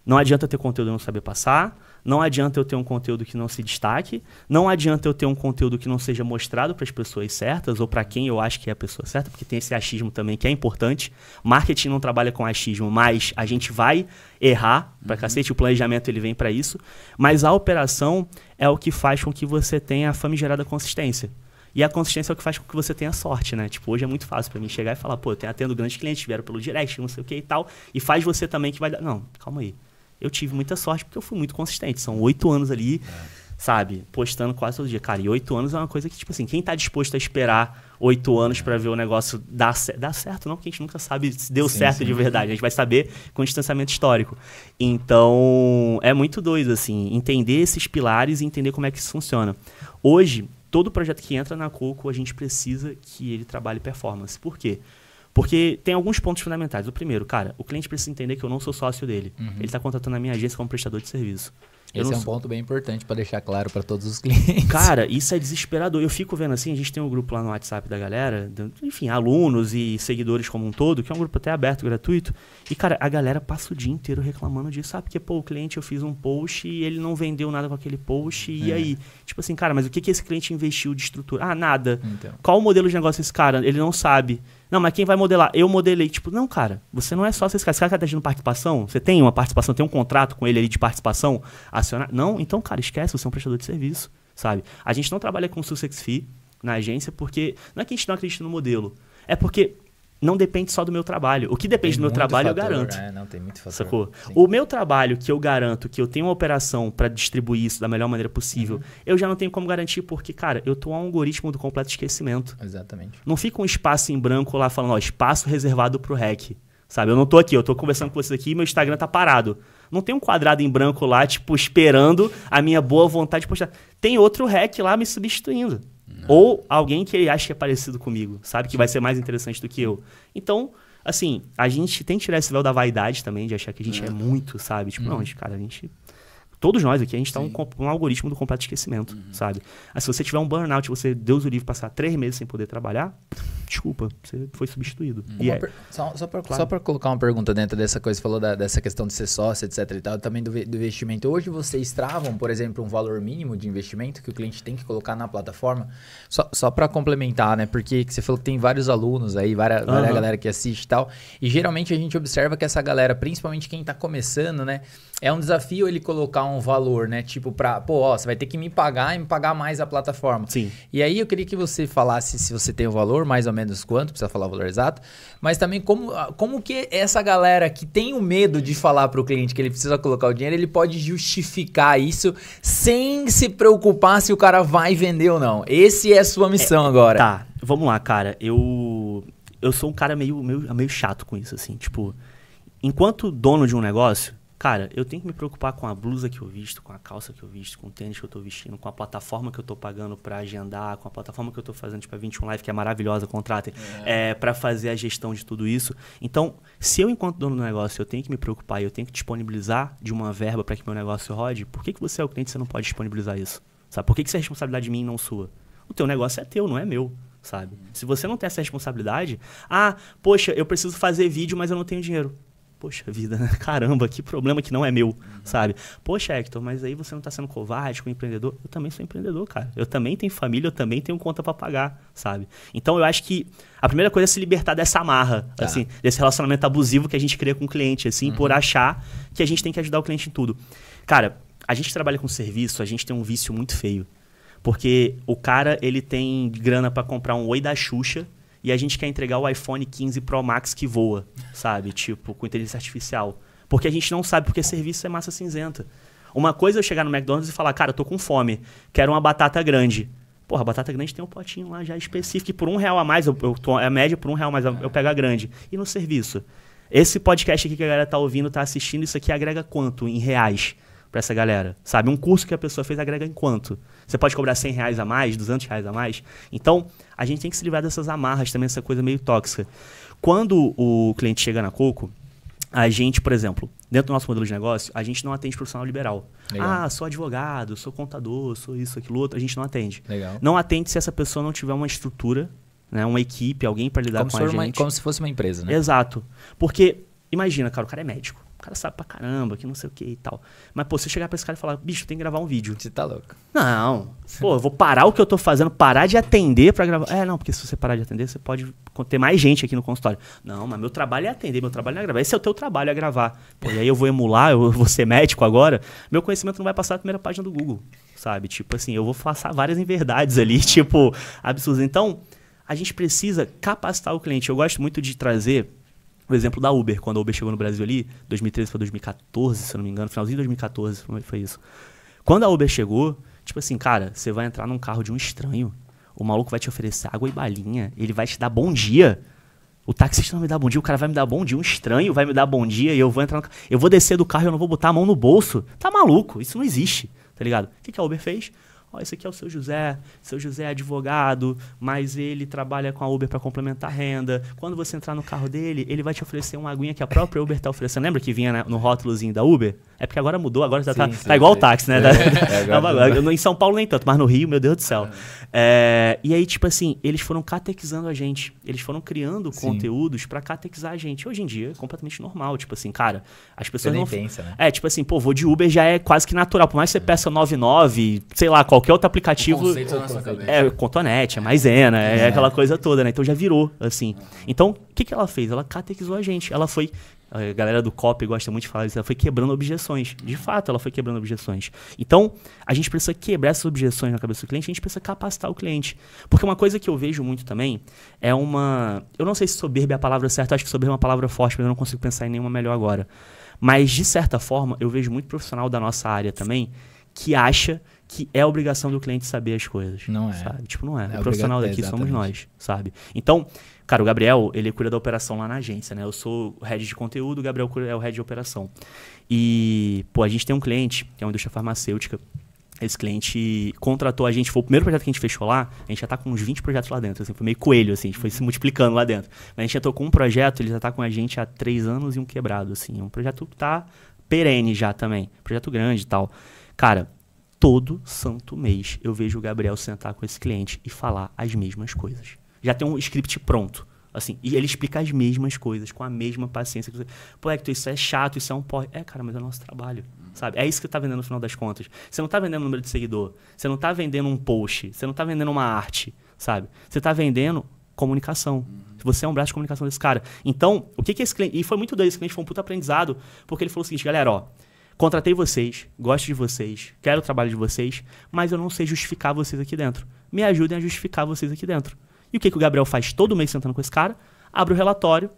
Não adianta ter conteúdo e não saber passar, não adianta eu ter um conteúdo que não se destaque, não adianta eu ter um conteúdo que não seja mostrado para as pessoas certas ou para quem eu acho que é a pessoa certa, porque tem esse achismo também que é importante. Marketing não trabalha com achismo, mas a gente vai errar para uhum. cacete, o planejamento ele vem para isso, mas a operação é o que faz com que você tenha a famigerada consistência. E a consistência é o que faz com que você tenha sorte, né? Tipo, hoje é muito fácil para mim chegar e falar, pô, eu tenho atendo grandes clientes, vieram pelo direct, não sei o que e tal, e faz você também que vai dar. Não, calma aí eu tive muita sorte porque eu fui muito consistente. São oito anos ali, é. sabe? Postando quase todo dia. Cara, e oito anos é uma coisa que, tipo assim, quem tá disposto a esperar oito anos para ver o negócio dar, dar certo, não, porque a gente nunca sabe se deu sim, certo sim. de verdade. A gente vai saber com distanciamento histórico. Então, é muito doido, assim, entender esses pilares e entender como é que isso funciona. Hoje, todo projeto que entra na Coco, a gente precisa que ele trabalhe performance. Por quê? Porque tem alguns pontos fundamentais. O primeiro, cara, o cliente precisa entender que eu não sou sócio dele. Uhum. Ele está contratando a minha agência como prestador de serviço. Esse é um ponto bem importante para deixar claro para todos os clientes. Cara, isso é desesperador. Eu fico vendo assim, a gente tem um grupo lá no WhatsApp da galera, enfim, alunos e seguidores como um todo, que é um grupo até aberto, gratuito. E, cara, a galera passa o dia inteiro reclamando disso, sabe? Porque, pô, o cliente, eu fiz um post e ele não vendeu nada com aquele post, e é. aí? Tipo assim, cara, mas o que, que esse cliente investiu de estrutura? Ah, nada. Então. Qual o modelo de negócio desse cara? Ele não sabe. Não, mas quem vai modelar? Eu modelei. Tipo, não, cara, você não é só esse cara. Esse cara tá tendo participação? Você tem uma participação, tem um contrato com ele ali de participação acionar? Não, então, cara, esquece, você é um prestador de serviço, sabe? A gente não trabalha com success fee na agência porque não é que a gente não acredita no modelo. É porque não depende só do meu trabalho. O que depende tem do meu trabalho fator, eu garanto. É, não, tem muito fator. Sacou? O meu trabalho que eu garanto que eu tenho uma operação para distribuir isso da melhor maneira possível, uhum. eu já não tenho como garantir porque, cara, eu tô a um algoritmo do completo esquecimento. Exatamente. Não fica um espaço em branco lá falando, ó, espaço reservado pro REC. Sabe? Eu não tô aqui, eu tô conversando com vocês aqui e meu Instagram tá parado. Não tem um quadrado em branco lá, tipo, esperando a minha boa vontade de postar. Tem outro REC lá me substituindo. Ou alguém que ele acha que é parecido comigo, sabe? Que vai ser mais interessante do que eu. Então, assim, a gente tem que tirar esse véu da vaidade também, de achar que a gente é, é muito, sabe? Tipo, hum. não, uhum. cara, a gente Todos nós aqui, a gente tá um, um, algoritmo do completo esquecimento, uhum. sabe? Aí, se você tiver um burnout, você, Deus o livre, passar três meses sem poder trabalhar, desculpa, você foi substituído. Uhum. E é. Só, só para claro. colocar uma pergunta dentro dessa coisa, você falou da, dessa questão de ser sócio, etc e tal, também do, do investimento. Hoje vocês travam, por exemplo, um valor mínimo de investimento que o cliente tem que colocar na plataforma? Só, só para complementar, né? Porque você falou que tem vários alunos aí, várias, uhum. várias galera que assiste e tal, e geralmente a gente observa que essa galera, principalmente quem tá começando, né? É um desafio ele colocar um valor, né? Tipo, pra, pô, ó, você vai ter que me pagar e me pagar mais a plataforma. Sim. E aí eu queria que você falasse se você tem o valor, mais ou menos quanto, precisa falar o valor exato, mas também como, como que essa galera que tem o medo de falar para o cliente que ele precisa colocar o dinheiro, ele pode justificar isso sem se preocupar se o cara vai vender ou não. Esse é a sua missão é, agora. Tá, vamos lá, cara. Eu eu sou um cara meio, meio, meio chato com isso, assim, tipo, enquanto dono de um negócio, Cara, eu tenho que me preocupar com a blusa que eu visto, com a calça que eu visto, com o tênis que eu tô vestindo, com a plataforma que eu tô pagando para agendar, com a plataforma que eu tô fazendo, tipo a 21 Live, que é maravilhosa, contratem, é. é para fazer a gestão de tudo isso. Então, se eu, enquanto dono do negócio, eu tenho que me preocupar e eu tenho que disponibilizar de uma verba para que meu negócio rode, por que, que você é o cliente e você não pode disponibilizar isso? Sabe? Por que, que isso é responsabilidade de mim e não sua? O teu negócio é teu, não é meu sabe? Se você não tem essa responsabilidade, ah, poxa, eu preciso fazer vídeo, mas eu não tenho dinheiro. Poxa vida, né? caramba, que problema que não é meu, sabe? Poxa, Hector, mas aí você não está sendo covarde com o empreendedor? Eu também sou empreendedor, cara. Eu também tenho família, eu também tenho conta para pagar, sabe? Então eu acho que a primeira coisa é se libertar dessa amarra, tá. assim, desse relacionamento abusivo que a gente cria com o cliente, assim, uhum. por achar que a gente tem que ajudar o cliente em tudo. Cara, a gente trabalha com serviço, a gente tem um vício muito feio. Porque o cara, ele tem grana para comprar um oi da Xuxa, e a gente quer entregar o iPhone 15 Pro Max que voa, sabe? Tipo, com inteligência artificial. Porque a gente não sabe porque serviço é massa cinzenta. Uma coisa é eu chegar no McDonald's e falar, cara, eu tô com fome, quero uma batata grande. Porra, a batata grande tem um potinho lá já específico, e por um real a mais, eu, eu tô, é a média por um real mais, eu, eu pego a grande. E no serviço? Esse podcast aqui que a galera tá ouvindo, tá assistindo, isso aqui agrega quanto em reais? Para essa galera, sabe? Um curso que a pessoa fez agrega em quanto? Você pode cobrar 100 reais a mais, 200 reais a mais? Então, a gente tem que se livrar dessas amarras também, essa coisa meio tóxica. Quando o cliente chega na Coco, a gente, por exemplo, dentro do nosso modelo de negócio, a gente não atende profissional liberal. Legal. Ah, sou advogado, sou contador, sou isso, aquilo outro. A gente não atende. Legal. Não atende se essa pessoa não tiver uma estrutura, né, uma equipe, alguém para lidar como com a gente. Uma, como se fosse uma empresa, né? Exato. Porque, imagina, cara, o cara é médico o cara sabe pra caramba, que não sei o que e tal. Mas, pô, você chegar pra esse cara e falar, bicho, tem que gravar um vídeo. Você tá louco. Não. Pô, eu vou parar o que eu tô fazendo, parar de atender pra gravar. É, não, porque se você parar de atender, você pode ter mais gente aqui no consultório. Não, mas meu trabalho é atender, meu trabalho é gravar. Esse é o teu trabalho, é gravar. Pô, e aí eu vou emular, eu vou ser médico agora. Meu conhecimento não vai passar na primeira página do Google, sabe? Tipo assim, eu vou passar várias inverdades ali, tipo, absurdas. Então, a gente precisa capacitar o cliente. Eu gosto muito de trazer o exemplo da Uber, quando a Uber chegou no Brasil ali, 2013 para 2014, se eu não me engano, finalzinho de 2014 foi isso. Quando a Uber chegou, tipo assim, cara, você vai entrar num carro de um estranho, o maluco vai te oferecer água e balinha, ele vai te dar bom dia. O taxista não me dá bom dia, o cara vai me dar bom dia, um estranho vai me dar bom dia e eu vou entrar no Eu vou descer do carro e eu não vou botar a mão no bolso. Tá maluco? Isso não existe, tá ligado? O que, que a Uber fez? Ó, esse aqui é o seu José, seu José é advogado, mas ele trabalha com a Uber para complementar a renda. Quando você entrar no carro dele, ele vai te oferecer uma aguinha que a própria Uber está oferecendo. Lembra que vinha no rótulozinho da Uber? É porque agora mudou, agora já tá, sim, tá igual sim. o táxi, né? É, é, agora, em São Paulo nem tanto, mas no Rio, meu Deus do céu. É, e aí, tipo assim, eles foram catequizando a gente. Eles foram criando sim. conteúdos para catequizar a gente. Hoje em dia é completamente normal. Tipo assim, cara, as pessoas você não. Pensa, né? É, tipo assim, pô, vou de Uber já é quase que natural. Por mais que você peça 99, sei lá, qualquer outro aplicativo. É, Contonete, é maisena, é, é aquela coisa toda, né? Então já virou, assim. Então, o que, que ela fez? Ela catequizou a gente. Ela foi a galera do COP gosta muito de falar isso, ela foi quebrando objeções. De fato, ela foi quebrando objeções. Então, a gente precisa quebrar essas objeções na cabeça do cliente, a gente precisa capacitar o cliente. Porque uma coisa que eu vejo muito também é uma. Eu não sei se soberba é a palavra certa, acho que soberba é uma palavra forte, mas eu não consigo pensar em nenhuma melhor agora. Mas, de certa forma, eu vejo muito profissional da nossa área também que acha que é obrigação do cliente saber as coisas. Não é. Sabe? Tipo, não é. é o profissional daqui somos nós, sabe? Então, Cara, o Gabriel, ele cuida da operação lá na agência, né? Eu sou o head de conteúdo, o Gabriel é o head de operação. E, pô, a gente tem um cliente, que é uma indústria farmacêutica. Esse cliente contratou a gente, foi o primeiro projeto que a gente fechou lá, a gente já tá com uns 20 projetos lá dentro, assim, foi meio coelho, assim, a gente foi se multiplicando lá dentro. Mas a gente já tocou um projeto, ele já tá com a gente há três anos e um quebrado, assim, é um projeto que tá perene já também. Projeto grande e tal. Cara, todo santo mês eu vejo o Gabriel sentar com esse cliente e falar as mesmas coisas. Já tem um script pronto. Assim, e ele explica as mesmas coisas, com a mesma paciência. Pô, Hector, isso é chato, isso é um porre. É, cara, mas é o nosso trabalho. Sabe? É isso que você tá vendendo no final das contas. Você não tá vendendo número de seguidor. Você não tá vendendo um post. Você não tá vendendo uma arte. Sabe? Você tá vendendo comunicação. Você é um braço de comunicação desse cara. Então, o que que esse cliente. E foi muito doido. Esse cliente foi um puta aprendizado, porque ele falou o seguinte, galera, ó. Contratei vocês, gosto de vocês, quero o trabalho de vocês, mas eu não sei justificar vocês aqui dentro. Me ajudem a justificar vocês aqui dentro. E o que, que o Gabriel faz todo mês sentando com esse cara? Abre o relatório,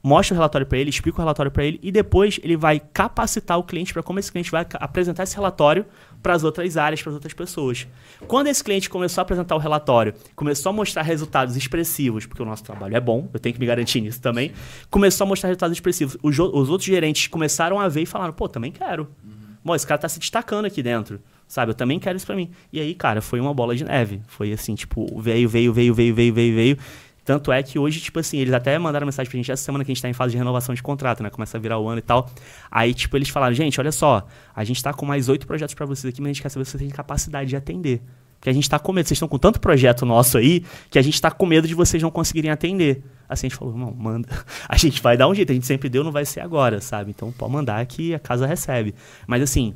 mostra o relatório para ele, explica o relatório para ele e depois ele vai capacitar o cliente para como esse cliente vai apresentar esse relatório para as outras áreas, para as outras pessoas. Quando esse cliente começou a apresentar o relatório, começou a mostrar resultados expressivos, porque o nosso trabalho é bom, eu tenho que me garantir nisso também, começou a mostrar resultados expressivos. Os, os outros gerentes começaram a ver e falaram: pô, também quero. Bom, esse cara tá se destacando aqui dentro. Sabe, eu também quero isso pra mim. E aí, cara, foi uma bola de neve. Foi assim, tipo, veio, veio, veio, veio, veio, veio, veio. Tanto é que hoje, tipo assim, eles até mandaram mensagem pra gente essa semana que a gente tá em fase de renovação de contrato, né? Começa a virar o ano e tal. Aí, tipo, eles falaram, gente, olha só, a gente tá com mais oito projetos pra vocês aqui, mas a gente quer saber se vocês têm capacidade de atender. Porque a gente tá com medo, vocês estão com tanto projeto nosso aí, que a gente tá com medo de vocês não conseguirem atender. Assim, a gente falou, não, manda. A gente vai dar um jeito, a gente sempre deu, não vai ser agora, sabe? Então pode mandar que a casa recebe. Mas assim,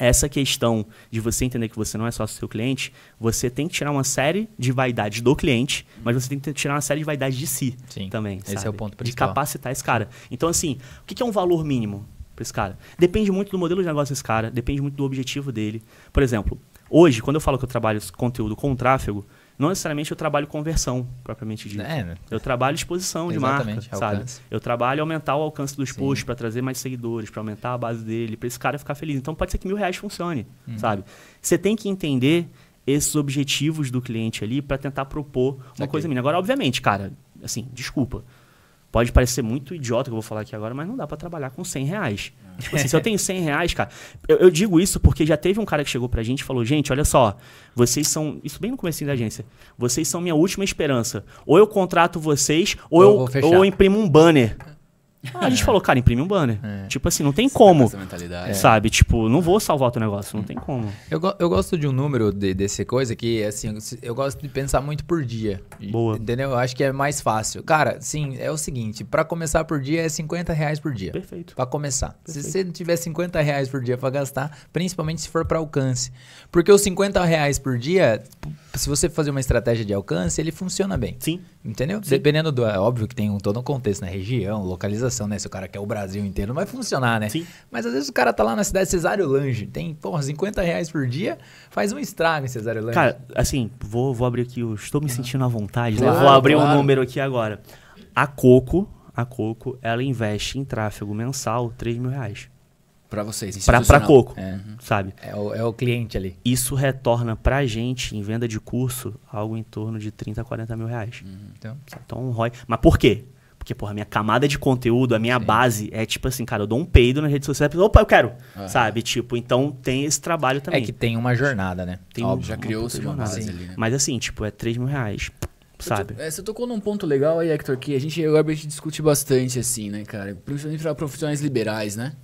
essa questão de você entender que você não é só seu cliente, você tem que tirar uma série de vaidades do cliente, mas você tem que tirar uma série de vaidades de si Sim, também. esse é sabe? o ponto De principal. capacitar esse cara. Então, assim, o que que é um valor mínimo para esse cara? Depende muito do modelo de negócio desse cara, depende muito do objetivo dele. Por exemplo, hoje, quando eu falo que eu trabalho conteúdo com tráfego, não necessariamente eu trabalho conversão, propriamente dito. É, né? Eu trabalho exposição de marca, Exatamente, sabe? alcance. Eu trabalho aumentar o alcance dos posts para trazer mais seguidores, para aumentar a base dele, para esse cara ficar feliz. Então pode ser que mil reais funcione, Uhum. sabe? Você tem que entender esses objetivos do cliente ali para tentar propor uma Saquei. coisa mínima. Agora, obviamente, cara, assim, desculpa. Pode parecer muito idiota o que eu vou falar aqui agora, mas não dá para trabalhar com 100 reais. Tipo assim, se eu tenho 100 reais, cara. Eu, eu digo isso porque já teve um cara que chegou pra gente e falou: gente, olha só, vocês são. Isso bem no começo da agência. Vocês são minha última esperança. Ou eu contrato vocês, ou, Ou eu eu, ou eu imprimo um banner. Ah, a gente falou, cara, imprime um banner. É. Tipo assim, não tem como. Essa mentalidade. Sabe? Tipo, não vou salvar o teu negócio, não tem como. Eu, go- eu gosto de um número de, desse coisa que, assim, eu gosto de pensar muito por dia. Boa. Entendeu? Eu acho que é mais fácil. Cara, sim, é o seguinte, pra começar por dia é 50 reais por dia. Perfeito. Pra começar. Se Perfeito. você não tiver 50 reais por dia pra gastar, principalmente se for pra alcance. Porque os 50 reais por dia, se você fazer uma estratégia de alcance, ele funciona bem. Sim. Entendeu? Dependendo do. É óbvio que tem um, todo um contexto, né? Região, localização, né? Se o cara quer o Brasil inteiro, não vai funcionar, né? Sim. Mas às vezes o cara tá lá na cidade de Cesário Lange, tem, porra, 50 reais por dia, faz um estrago em Cesário Lange. Cara, assim, vou, vou abrir aqui, eu estou me sentindo à vontade, né? Claro, Vou abrir um claro. número aqui agora. A Coco, a Coco, ela investe em tráfego mensal 3 mil reais. Pra vocês, Pra, pra. Coco, É. sabe? É o, é o cliente ali. Isso retorna pra gente, em venda de curso, algo em torno de 30 a 40 mil reais. Então, Então, um ROI. Mas por quê? Porque, porra, a minha camada de conteúdo, a minha base é tipo assim, cara, eu dou um peido nas redes sociais, a pessoa, opa, eu quero, sabe? Tipo, então tem esse trabalho também. é que tem uma jornada, né? tem Óbvio. Já criou-se uma jornada. base ali, né? Mas assim, tipo, é 3 mil reais, sabe? É, você tocou num ponto legal aí, Hector, que a gente, eu, a gente discute bastante, assim, né, cara? Principalmente pra profissionais liberais, né?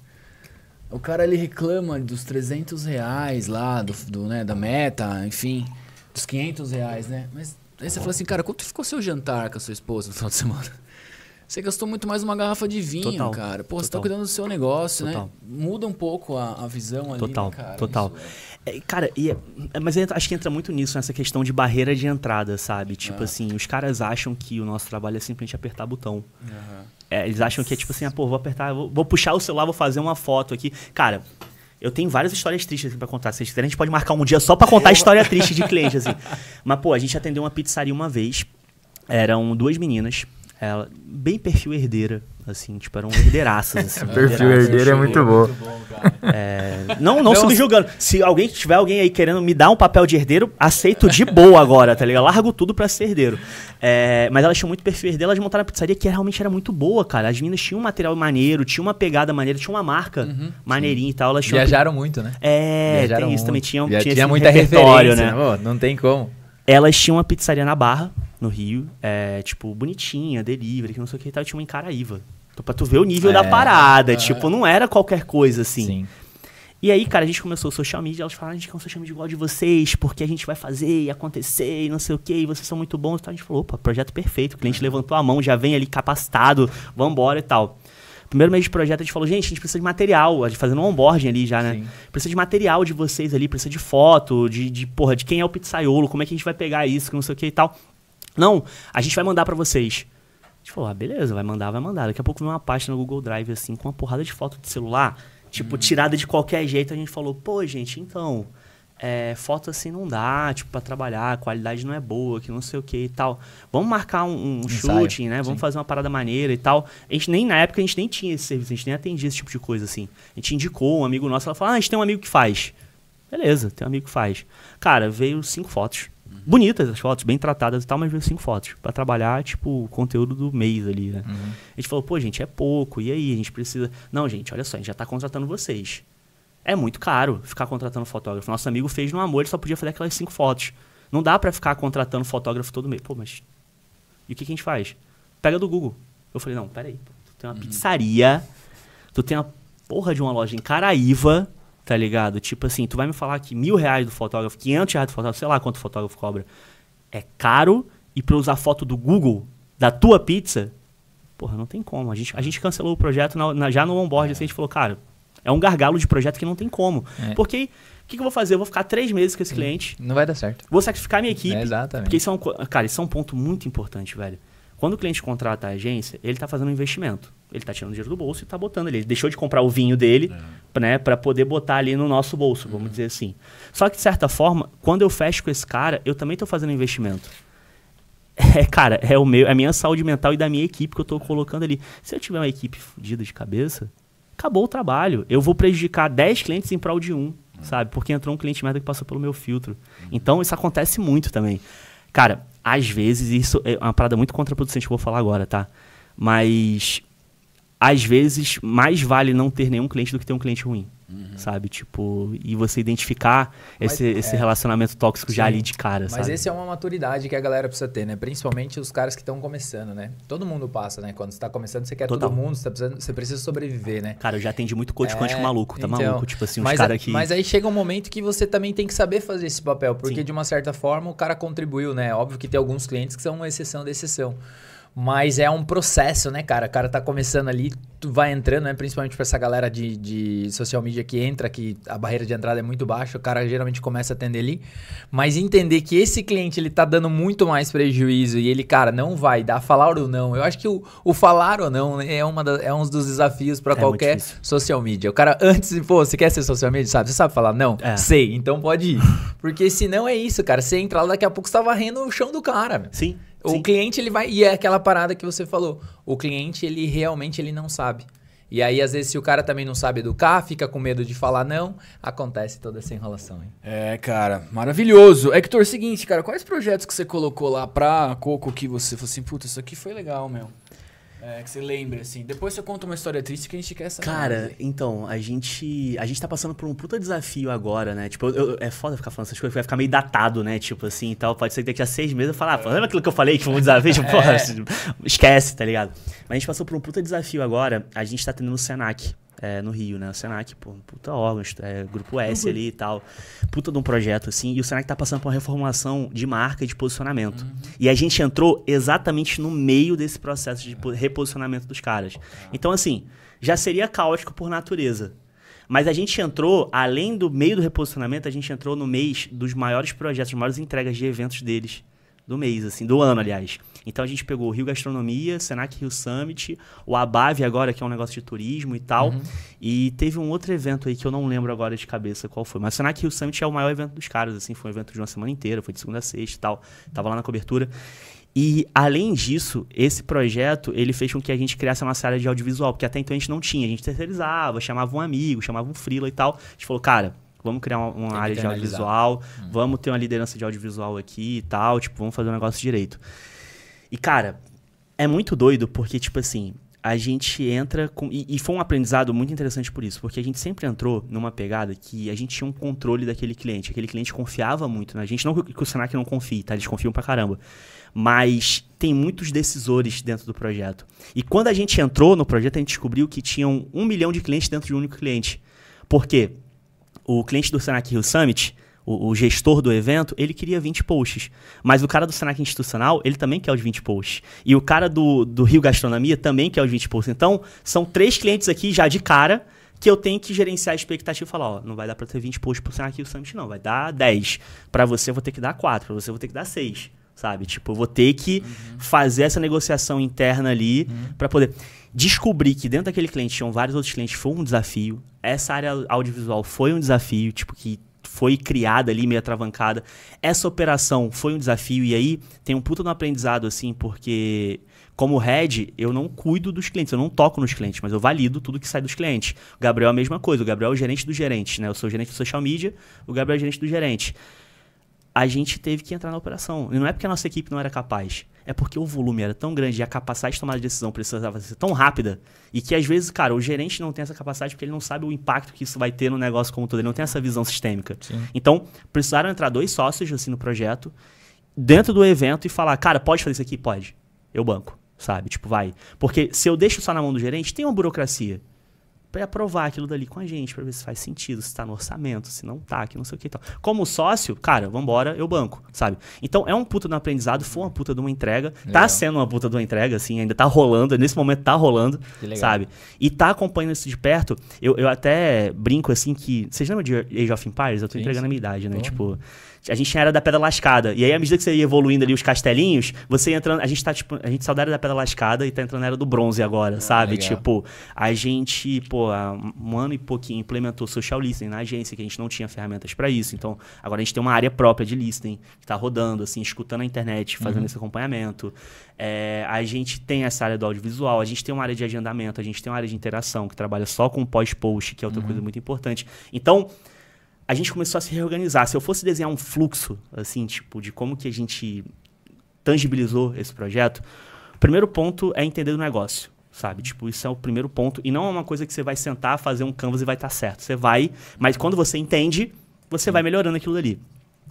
O cara, ele reclama dos 300 reais lá, do, do, né, da meta, enfim, dos 500 reais, né? Mas aí você fala assim, cara, quanto ficou seu jantar com a sua esposa no final de semana? Você gastou muito mais uma garrafa de vinho, Total, cara. Pô, você tá total. cuidando do seu negócio, Total. né? Muda um pouco a, a visão ali, Total, né, cara? total. É, cara, e é- é- mas acho que entra muito nisso, nessa questão de barreira de entrada, sabe? Tipo assim, os caras acham que o nosso trabalho é simplesmente apertar botão. É, eles acham que é tipo assim, ah, pô, vou apertar, vou, vou puxar o celular, vou fazer uma foto aqui. Cara, eu tenho várias histórias tristes assim, pra contar. Se vocês quiserem, a gente pode marcar um dia só pra contar história triste de cliente, assim. Mas, pô, a gente atendeu uma pizzaria uma vez. Eram duas meninas, ela, bem perfil herdeira, assim, tipo, eram herdeiraças, assim. Perfil herdeiraças. herdeiro é muito bom. É, não, não Não, subjugando. Se alguém tiver alguém aí querendo me dar um papel de herdeiro, aceito de boa agora, tá ligado? Largo tudo pra ser herdeiro. É, mas elas tinham muito perfil herdeiro, elas montaram a pizzaria que realmente era muito boa, cara. As meninas tinham um material maneiro, tinham uma pegada maneira, tinha uma marca maneirinha e tal. Elas tinham Viajaram muito, né? É, Viajaram tem isso muito. também. Tinha, tinha, tinha muita repertório, referência, né? né? Pô, não tem como. Elas tinham uma pizzaria na Barra, no Rio, é, tipo, bonitinha, delivery, que não sei o que e tal, tinha uma em Caraíva. Pra tu ver o nível da É. parada. Tipo, não era qualquer coisa, assim. Sim. E aí, cara, a gente começou o social media, elas falaram, a gente quer um social media igual de vocês, porque a gente vai fazer e acontecer e não sei o que, e vocês são muito bons. Então a gente falou, opa, projeto perfeito, o cliente levantou a mão, já vem ali capacitado, vambora e tal. Primeiro mês de projeto a gente falou, gente, a gente precisa de material, a gente fazendo um onboarding ali já, né? Sim. Precisa de material de vocês ali, precisa de foto, de, de porra, de quem é o pizzaiolo, como é que a gente vai pegar isso, que não sei o que e tal. Não, a gente vai mandar pra vocês. A gente falou, ah, beleza, vai mandar, vai mandar. Daqui a pouco veio uma pasta no Google Drive, assim, com uma porrada de foto de celular, tipo, tirada de qualquer jeito. A gente falou, pô, gente, então, é, foto assim não dá, tipo, pra trabalhar, a qualidade não é boa, que não sei o que e tal. Vamos marcar um, um shooting, né? Vamos sim. fazer uma parada maneira e tal. A gente nem, na época, a gente nem tinha esse serviço, a gente nem atendia esse tipo de coisa, assim. A gente indicou um amigo nosso, ela falou, ah, a gente tem um amigo que faz. Beleza, tem um amigo que faz. Cara, veio cinco fotos. Bonitas as fotos, bem tratadas e tal, mas veio cinco fotos. Pra trabalhar, tipo, o conteúdo do mês ali, né? Uhum. A gente falou, pô, gente, é pouco, e aí? A gente precisa. Não, gente, olha só, a gente já tá contratando vocês. É muito caro ficar contratando fotógrafo. Nosso amigo fez no amor, ele só podia fazer aquelas cinco fotos. Não dá pra ficar contratando fotógrafo todo mês. Pô, mas. E o que, que a gente faz? Pega do Google. Eu falei, não, peraí. Tu tem uma pizzaria, tu tem uma porra de uma loja em Caraíva, tá ligado? Tipo assim, tu vai me falar que mil reais do fotógrafo, 500 reais do fotógrafo, sei lá quanto o fotógrafo cobra, é caro e pra usar foto do Google, da tua pizza, porra, não tem como. A gente, a gente cancelou o projeto na- na- já no onboard, assim, a gente falou, cara, é um gargalo de projeto que não tem como. É. Porque o que, que eu vou fazer? Eu vou ficar três meses com esse cliente, Não vai dar certo. vou sacrificar minha equipe, É, exatamente. porque isso é um, cara, isso é um ponto muito importante, velho. Quando o cliente contrata a agência, ele tá fazendo um investimento. Ele tá tirando dinheiro do bolso e tá botando ali. Ele deixou de comprar o vinho dele, né, para poder botar ali no nosso bolso, vamos dizer assim. Só que de certa forma, quando eu fecho com esse cara, eu também tô fazendo investimento. É, cara, é o meu, é a minha saúde mental e da minha equipe que eu tô colocando ali. Se eu tiver uma equipe fodida de cabeça, acabou o trabalho. Eu vou prejudicar 10 clientes em prol de um, sabe? Porque entrou um cliente merda que passou pelo meu filtro. Então isso acontece muito também. Cara, às vezes isso é uma parada muito contraproducente que eu vou falar agora, tá? Mas às vezes mais vale não ter nenhum cliente do que ter um cliente ruim. Sabe? Tipo, e você identificar Mas, esse, esse é, relacionamento tóxico já sim. ali de cara, Mas sabe? esse é uma maturidade que a galera precisa ter, né? Principalmente os caras que estão começando, né? Todo mundo passa, né? Quando você tá começando, você quer Total. todo mundo, você, tá precisando- você precisa sobreviver, né? Cara, eu já atendi muito coach É, quântico maluco, tá então, maluco? Tipo assim, uns mas, caras que. mas aí chega um momento que você também tem que saber fazer esse papel, porque Sim. de uma certa forma o cara contribuiu, né? Óbvio que tem alguns clientes que são uma exceção da exceção. Mas é um processo, né, cara? O cara tá começando ali, tu vai entrando, né? Principalmente pra essa galera de, de social media que entra, que a barreira de entrada é muito baixa, o cara geralmente começa a atender ali. Mas entender que esse cliente, ele tá dando muito mais prejuízo e ele, cara, não vai dar falar ou não. Eu acho que o, o falar ou não né, é, uma da- é um dos desafios pra É qualquer social media. O cara, antes, pô, você quer ser social media? Sabe? Você sabe falar? Não? É. Sei, então pode ir. Porque senão é isso, cara. Você entra lá, daqui a pouco você tá varrendo o chão do cara. meu. Sim. O sim. cliente, ele vai. E é aquela parada que você falou. O cliente, ele realmente ele não sabe. E aí, às vezes, se o cara também não sabe educar, fica com medo de falar não, acontece toda essa enrolação. Hein? É, cara, maravilhoso. Hector, seguinte, cara, quais projetos que você colocou lá pra Coco que você falou assim, puta, isso aqui foi legal, meu? É, que você lembra, assim. Depois você conta uma história triste que a gente quer saber. Cara, então, a gente. A gente tá passando por um puta desafio agora, né? Tipo, eu- eu- é foda ficar falando essas coisas, vai ficar meio datado, né? Tipo assim e tal. Pode ser que daqui a seis meses eu falar, ah, lembra aquilo que eu falei que foi um desafio? Tipo, porra, assim, esquece, tá ligado? Mas a gente passou por um puta desafio agora. A gente tá tendo no Senac. É, no Rio, né? O Senac, pô, puta órgão, é, grupo S ali e tal. Puta de um projeto, assim. E o Senac tá passando por uma reformulação de marca e de posicionamento. E a gente entrou exatamente no meio desse processo de po- reposicionamento dos caras. Então, assim, já seria caótico por natureza. Mas a gente entrou, além do meio do reposicionamento, a gente entrou no mês dos maiores projetos, das maiores entregas de eventos deles. Do mês, assim, do ano, aliás. Então a gente pegou o Rio Gastronomia, Senac Rio Summit, o Abave agora, que é um negócio de turismo e tal. E teve um outro evento aí que eu não lembro agora de cabeça qual foi. Mas o Senac Rio Summit é o maior evento dos caras, assim, foi um evento de uma semana inteira, foi de segunda a sexta e tal. Tava lá na cobertura. E além disso, esse projeto, ele fez com que a gente criasse a nossa área de audiovisual, porque até então a gente não tinha, a gente terceirizava, chamava um amigo, chamava um freela e tal. A gente falou, cara, vamos criar uma, uma área de audiovisual, vamos ter uma liderança de audiovisual aqui e tal, tipo, vamos fazer um negócio direito. E cara, é muito doido porque tipo assim, a gente entra com. E, e, foi um aprendizado muito interessante por isso, porque a gente sempre entrou numa pegada que a gente tinha um controle daquele cliente. Aquele cliente confiava muito na gente. Não que o Senac não confie, tá? Eles confiam pra caramba. Mas tem muitos decisores dentro do projeto. E quando a gente entrou no projeto, a gente descobriu que tinham um milhão de clientes dentro de um único cliente. Por quê? O cliente do Senac Rio Summit o, o, gestor do evento, ele queria 20 posts. Mas o cara do Senac Institucional, ele também quer os 20 posts. E o cara do, do Rio Gastronomia também quer os 20 posts. Então, são três clientes aqui já de cara que eu tenho que gerenciar a expectativa e falar, ó, não vai dar para ter 20 posts pro Senac Rio Summit, não. Vai dar 10. Para você, eu vou ter que dar 4. Para você, eu vou ter que dar 6. Sabe? Tipo, eu vou ter que uhum. fazer essa negociação interna ali uhum. para poder descobrir que dentro daquele cliente tinham vários outros clientes foi um desafio. Essa área audiovisual foi um desafio, tipo, que foi criada ali, meio atravancada. Essa operação foi um desafio, e aí tem um puta no aprendizado, assim, porque como head, eu não cuido dos clientes, eu não toco nos clientes, mas eu valido tudo que sai dos clientes. O Gabriel é a mesma coisa, o Gabriel é o gerente do gerente, né? Eu sou o gerente do social media, o Gabriel é o gerente do gerente. A gente teve que entrar na operação. E não é porque a nossa equipe não era capaz é porque o volume era tão grande e a capacidade de tomar de decisão precisava ser tão rápida e que às vezes, cara, o gerente não tem essa capacidade porque ele não sabe o impacto que isso vai ter no negócio como todo, ele não tem essa visão sistêmica. Sim. Então, precisaram entrar dois sócios assim no projeto dentro do evento e falar, cara, pode fazer isso aqui? Pode. Eu banco, sabe? Tipo, vai. Porque se eu deixo só na mão do gerente, tem uma burocracia para aprovar aquilo dali com a gente, para ver se faz sentido, se está no orçamento, se não tá, que não sei o que e tal. Como sócio, cara, vambora, eu banco, sabe? Então é um puta de um aprendizado, foi uma puta de uma entrega, tá legal. tá sendo uma puta de uma entrega, assim, ainda tá rolando, nesse momento tá rolando, sabe? E tá acompanhando isso de perto, eu, eu até brinco assim que. Vocês lembram de Age of Empires? Eu tô sim, entregando sim. a minha idade, né? Bom. Tipo a gente era da Pedra Lascada. E aí, à medida que você ia evoluindo ali os castelinhos, você entrando. A gente tá, tipo, a gente saiu da era da Pedra Lascada e tá entrando na era do bronze agora, ah, sabe? Legal. Tipo, a gente, pô, há um ano e pouquinho implementou social listening na agência, que a gente não tinha ferramentas para isso. Então, agora a gente tem uma área própria de listening, que tá rodando, assim, escutando a internet, fazendo uhum. esse acompanhamento. É, a gente tem essa área do audiovisual, a gente tem uma área de agendamento, a gente tem uma área de interação, que trabalha só com pós-post, que é outra uhum. coisa muito importante. Então a gente começou a se reorganizar. Se eu fosse desenhar um fluxo, assim, tipo, de como que a gente tangibilizou esse projeto, o primeiro ponto é entender o negócio, sabe? Tipo, isso é o primeiro ponto. E não é uma coisa que você vai sentar, fazer um canvas e vai estar tá certo. Você vai, mas quando você entende, você vai melhorando aquilo dali.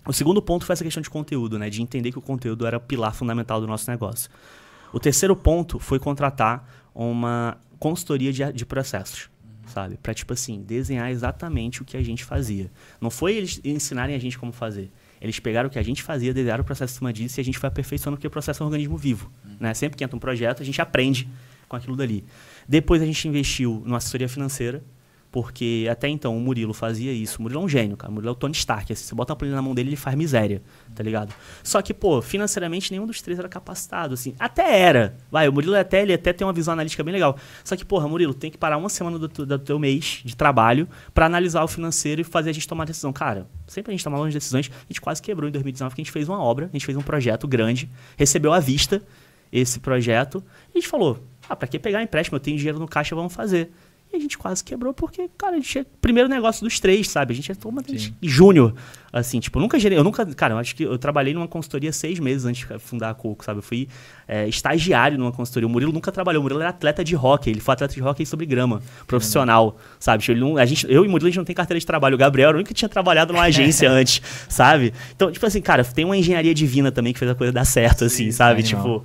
O segundo ponto foi essa questão de conteúdo, né? De entender que o conteúdo era o pilar fundamental do nosso negócio. O terceiro ponto foi contratar uma consultoria de, de processos sabe? Para tipo assim, desenhar exatamente o que a gente fazia. Não foi eles ensinarem a gente como fazer. Eles pegaram o que a gente fazia, desenharam o processo em cima disso e a gente foi aperfeiçoando porque o processo é um organismo vivo, uhum. né? Sempre que entra um projeto, a gente aprende com aquilo dali. Depois a gente investiu numa assessoria financeira, porque até então o Murilo fazia isso. O Murilo é um gênio, cara. O Murilo é o Tony Stark. Assim, você bota uma planilha na mão dele, ele faz miséria, tá ligado? Só que, pô, financeiramente nenhum dos três era capacitado, assim. Até era. Vai, o Murilo até, ele até tem uma visão analítica bem legal. Só que, porra, Murilo, tem que parar uma semana do, do teu mês de trabalho para analisar o financeiro e fazer a gente tomar decisão. Cara, sempre a gente tomava umas decisões. A gente quase quebrou em 2019, porque a gente fez uma obra, a gente fez um projeto grande, recebeu à vista esse projeto. E a gente falou, ah, pra que pegar empréstimo? Eu tenho dinheiro no caixa, vamos fazer. A gente quase quebrou porque, cara, a gente é primeiro negócio dos três, sabe? A gente é totalmente júnior, assim, tipo, eu nunca gerei, eu nunca, cara, eu acho que eu trabalhei numa consultoria seis meses antes de fundar a Coco, sabe? Eu fui é, estagiário numa consultoria. O Murilo nunca trabalhou, o Murilo era atleta de hockey, ele foi atleta de hockey sobre grama, profissional, uhum. sabe? Tipo, ele não, a gente, eu e o Murilo a gente não tem carteira de trabalho, o Gabriel era o único que tinha trabalhado numa agência antes, sabe? Então, tipo assim, cara, tem uma engenharia divina também que fez a coisa dar certo, assim, Sim, sabe? Tipo,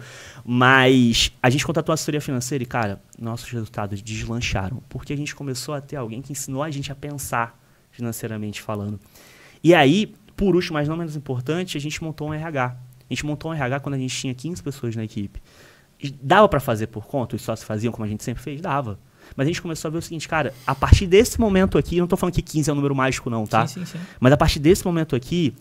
mas a gente contratou a assessoria financeira e, cara, nossos resultados deslancharam. Porque a gente começou a ter alguém que ensinou a gente a pensar financeiramente falando. E aí, por último, mas não menos importante, a gente montou um RH. A gente montou um RH quando a gente tinha 15 pessoas na equipe. Dava para fazer por conta? Os sócios faziam como a gente sempre fez? Dava. Mas a gente começou a ver o seguinte, cara, a partir desse momento aqui, não tô falando que 15 é um número mágico não, tá? Sim, sim, sim. Mas a partir desse momento aqui,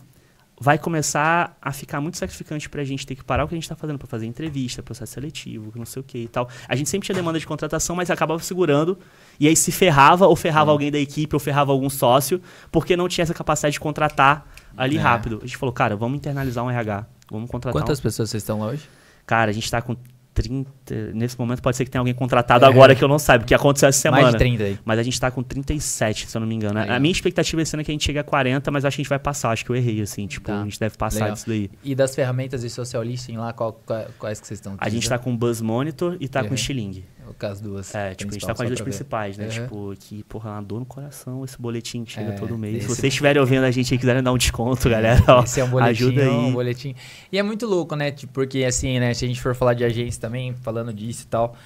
vai começar a ficar muito sacrificante para a gente ter que parar o que a gente está fazendo para fazer entrevista, processo seletivo, não sei o que e tal. A gente sempre tinha demanda de contratação, mas acabava segurando e aí se ferrava ou ferrava é. alguém da equipe ou ferrava algum sócio porque não tinha essa capacidade de contratar ali é. rápido. A gente falou, cara, vamos internalizar um RH, vamos contratar. Quantas um... pessoas vocês estão lá hoje? Cara, a gente está com 30. Nesse momento pode ser que tenha alguém contratado é. agora que eu não saiba, porque aconteceu essa semana. Mais de 30 aí. Mas a gente tá com 37, se eu não me engano. Aí. A minha expectativa é que a gente chegue a 40, mas acho que a gente vai passar. Acho que eu errei, assim. Tipo, tá. a gente deve passar Legal. disso daí. E das ferramentas de social listening lá, qual, quais que vocês estão A gente tá com Buzz Monitor e tá uhum. com Stiling. Com as duas. É, tipo, a gente tá com as duas pra ver. principais, né? Uhum. Tipo, que, porra, uma dor no coração esse boletim que chega É, todo mês. Se vocês estiverem ouvindo a gente e quiserem dar um desconto, galera, ó, Esse é um boletim, ajuda aí. um boletim. E é muito louco, né? Tipo, porque assim, né? Se a gente for falar de agência também, falando disso e tal,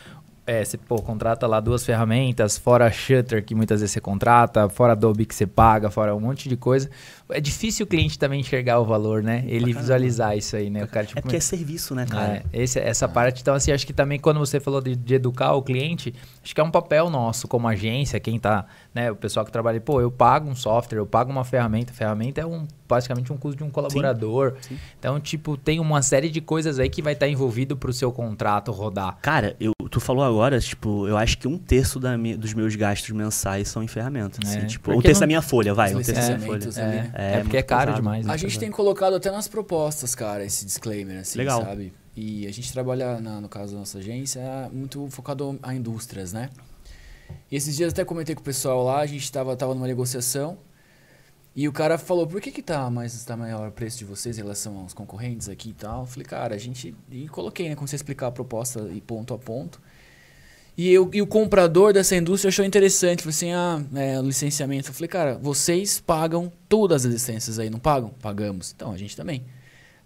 é, você, pô, contrata lá duas ferramentas, fora a Shutter, que muitas vezes você contrata, fora Adobe que você paga, fora um monte de coisa. É difícil o cliente também enxergar o valor, né? Ele caramba. visualizar isso aí, né? O cara, tipo, É porque é serviço, né, cara? É, esse- essa parte, então, assim, acho que também quando você falou de, de educar o cliente, acho que é um papel nosso como agência, quem tá, né, o pessoal que trabalha, pô, eu pago um software, eu pago uma ferramenta, a ferramenta é um, basicamente um custo de um colaborador. sim. Então, tipo, tem uma série de coisas aí que vai estar envolvido pro seu contrato rodar. Cara, eu, tu falou agora, tipo, eu acho que um terço da mi- dos meus gastos mensais são em ferramentas. É, assim, tipo, um terço não- da minha folha, vai. Um terço da minha folha. É, né? é, É porque é muito caro pesado. demais. né? A gente tem colocado até nas propostas, cara, esse disclaimer, assim, Legal. sabe? E a gente trabalha, na- no caso da nossa agência, muito focado a indústrias, né? E esses dias até comentei com o pessoal lá, a gente tava, tava numa negociação e o cara falou, por que que tá mais tá maior o preço de vocês em relação aos concorrentes aqui e tal? Eu falei, cara, a gente... E coloquei, né? Comecei a explicar a proposta e ponto a ponto. E, eu, e o comprador dessa indústria achou interessante. Falei assim, ah, é, licenciamento. Eu falei, cara, vocês pagam todas as licenças aí, não pagam? Pagamos. Então, a gente também.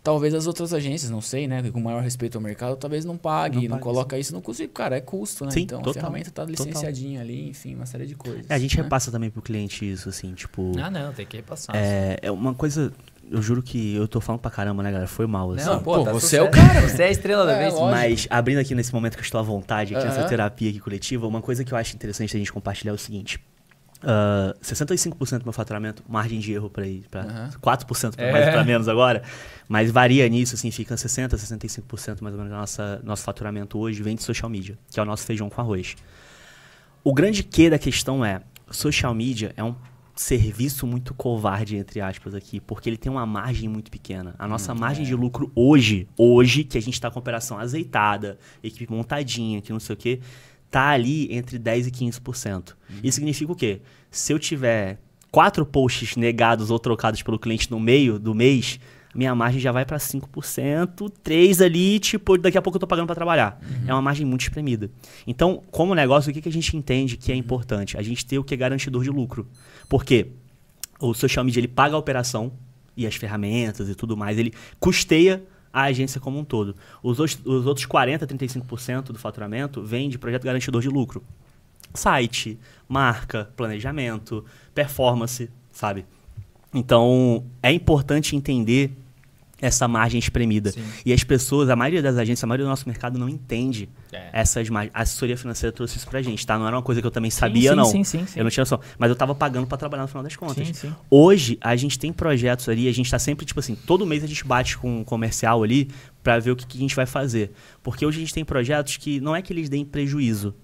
Talvez as outras agências, não sei, né? Com maior respeito ao mercado, talvez não pague, Não não, pague, coloca isso no custo. E, Cara, é custo, né? Sim, então total, a ferramenta tá total. licenciadinha ali, enfim, uma série de coisas. É, a gente né? repassa também pro cliente isso, assim, tipo. Ah, não, tem que repassar. É, é uma coisa. Eu juro que eu tô falando pra caramba, né, galera? Foi mal, assim. Não, pô, Pô, tá você é o sucesso. cara. Você é a estrela da É, vez. lógico. Mas abrindo aqui nesse momento que eu estou à vontade, aqui nessa terapia aqui coletiva, uma coisa que eu acho interessante a gente compartilhar é o seguinte. Ah, 65% do meu faturamento, margem de erro para ir para Aham. 4% para É. mais para menos agora, mas varia nisso, assim, fica 60%, 65% mais ou menos do nossa, nosso faturamento hoje vem de social media, que é o nosso feijão com arroz. O grande que da questão é, social media é um serviço muito covarde, entre aspas, aqui, porque ele tem uma margem muito pequena. A nossa margem de lucro hoje, hoje, que a gente está com a operação azeitada, equipe montadinha, que não sei o quê, tá ali entre 10% e 15%. Isso significa o quê? Se eu tiver quatro posts negados ou trocados pelo cliente no meio do mês, minha margem já vai para 5%, 3 ali, tipo, daqui a pouco eu tô pagando para trabalhar. É uma margem muito espremida. Então, como negócio, o que, que a gente entende que é importante? A gente ter o que é garantidor de lucro. Porque o social media ele paga a operação e as ferramentas e tudo mais, ele custeia a agência como um todo. Os, outros- os outros 40, 35% do faturamento vem de projeto garantidor de lucro. Site, marca, planejamento, performance, sabe? Então, é importante entender essa margem espremida. Sim. E as pessoas, a maioria das agências, a maioria do nosso mercado não entende É. essas margens. A assessoria financeira trouxe isso pra gente, tá? Não era uma coisa que eu também sabia, sim, não. Sim, sim, sim. Eu não tinha noção. Mas eu tava pagando pra trabalhar no final das contas. Sim, sim. Hoje, a gente tem projetos ali, a gente tá sempre, tipo assim, todo mês a gente bate com um comercial ali pra ver o que, que a gente vai fazer. Porque hoje a gente tem projetos que não é que eles deem prejuízo,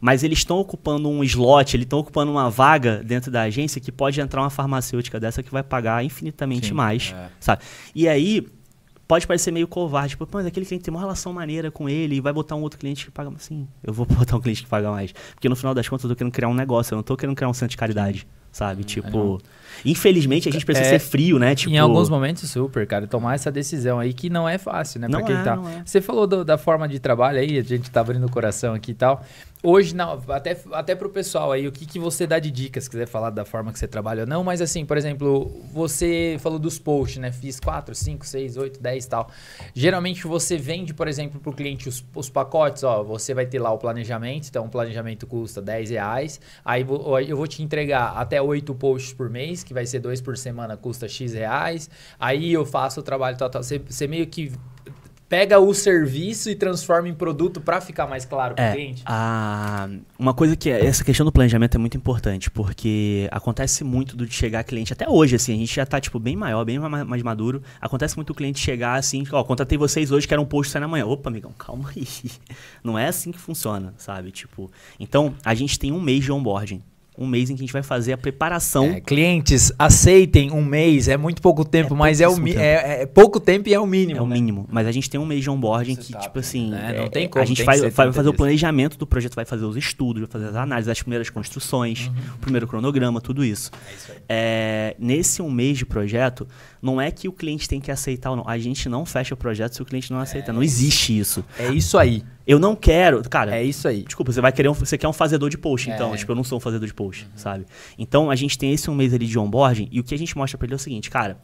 mas eles estão ocupando um slot, eles estão ocupando uma vaga dentro da agência que pode entrar uma farmacêutica dessa que vai pagar infinitamente Sim, mais, é. sabe? E aí, pode parecer meio covarde, tipo, "Pô, mas aquele cliente tem uma relação maneira com ele e vai botar um outro cliente que paga mais. Sim, eu vou botar um cliente que paga mais. Porque no final das contas eu tô querendo criar um negócio, eu não tô querendo criar um centro de caridade, sabe? tipo, infelizmente a gente precisa É, ser frio, né? Tipo, em alguns momentos, super, cara. Tomar essa decisão aí que não é fácil, né? Não pra quem é, tá. não é. Você falou do- da forma de trabalho aí, a gente tá abrindo o coração aqui e tal. Hoje, não, até, até pro pessoal aí, o que, que você dá de dicas, se quiser falar da forma que você trabalha ou não, mas assim, por exemplo, você falou dos posts, né? Fiz 4, 5, 6, 8, 10 e tal. Geralmente você vende, por exemplo, pro cliente os, os pacotes, ó, você vai ter lá o planejamento, então o planejamento custa 10 reais, aí eu vou te entregar até 8 posts por mês, que vai ser 2 por semana, custa X reais, aí eu faço o trabalho tal, tal. Você, você meio que pega o serviço e transforma em produto para ficar mais claro pro É, cliente. a, uma coisa que é- essa questão do planejamento é muito importante, porque acontece muito do de chegar cliente, até hoje, assim, a gente já tá, tipo, bem maior, bem ma- mais maduro. Acontece muito o cliente chegar assim, ó, contratei vocês hoje, quero um post sair na manhã. Opa, amigão, calma aí. Não é assim que funciona, sabe? Tipo, então, a gente tem um mês de onboarding. Um mês em que a gente vai fazer a preparação. É, clientes, aceitem um mês, é muito pouco tempo, É mas é, o mi- pouquíssimo é, é pouco tempo e é o mínimo. É o né? mínimo. Mas a gente tem um mês de onboarding que, Setup, tipo assim. né? Não é- tem é- como, A gente vai, que vai 30 fazer o planejamento do projeto, vai fazer os estudos, vai fazer as análises, as primeiras construções, Uhum. o primeiro cronograma, tudo isso. É, nesse um mês de projeto, não é que o cliente tem que aceitar ou não. A gente não fecha o projeto se o cliente não aceitar. Não existe isso. É isso aí. Eu não quero. Cara, É isso aí. Desculpa, você vai querer um, você quer um fazedor de post, então. É. Uhum. Tipo, eu não sou um fazedor de post, sabe? Então a gente tem esse um mês ali de onboarding e o que a gente mostra pra ele é o seguinte, cara.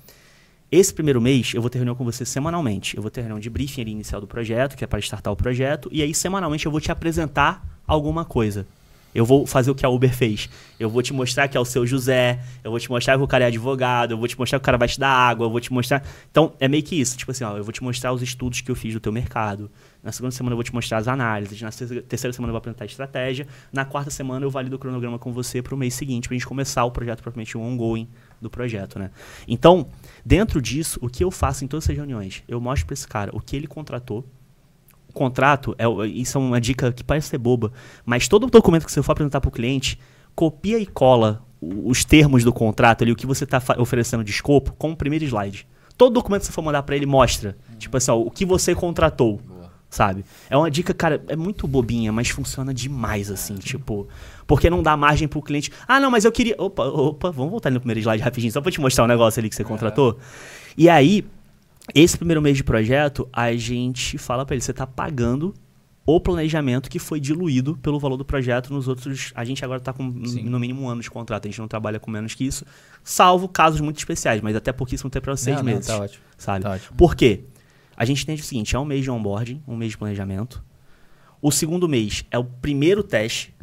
Esse primeiro mês eu vou ter reunião com você semanalmente. Eu vou ter reunião de briefing ali inicial do projeto, que é para startar o projeto, e aí semanalmente eu vou te apresentar alguma coisa. Eu vou fazer o que a Uber fez. Eu vou te mostrar que é o seu José, eu vou te mostrar que o cara é advogado, eu vou te mostrar que o cara vai te dar água, eu vou te mostrar. Então, é meio que isso. Tipo assim, ó, eu vou te mostrar os estudos que eu fiz do teu mercado. Na segunda semana eu vou te mostrar as análises. Na terceira semana eu vou apresentar a estratégia. Na quarta semana eu valido o cronograma com você para o mês seguinte, pra gente começar o projeto propriamente o ongoing do projeto, né? Então, dentro disso, o que eu faço em todas essas reuniões? Eu mostro para esse cara o que ele contratou, contrato, é, o- isso é uma dica que parece ser boba, mas todo documento que você for apresentar para o cliente, copia e cola o- os termos do contrato ali, o que você está oferecendo de escopo, com o primeiro slide. Todo documento que você for mandar para ele mostra, tipo assim, ó, o que você contratou, sabe? É uma dica, cara, é muito bobinha, mas funciona demais, assim, tipo... Porque não dá margem pro cliente. Ah, não, mas eu queria... Opa, opa, vamos voltar ali no primeiro slide rapidinho, só pra te mostrar um negócio ali que você contratou. E aí, esse primeiro mês de projeto, a gente fala pra ele, você tá pagando o planejamento que foi diluído pelo valor do projeto nos outros. A gente agora tá com Sim. no mínimo um ano de contrato, a gente não trabalha com menos que isso, salvo casos muito especiais, mas até porque isso não tem para seis Não, não, meses. tá ótimo. Sabe? Tá ótimo. Por quê? A gente entende o seguinte: é um mês de onboarding, um mês de planejamento. O segundo mês é o primeiro teste.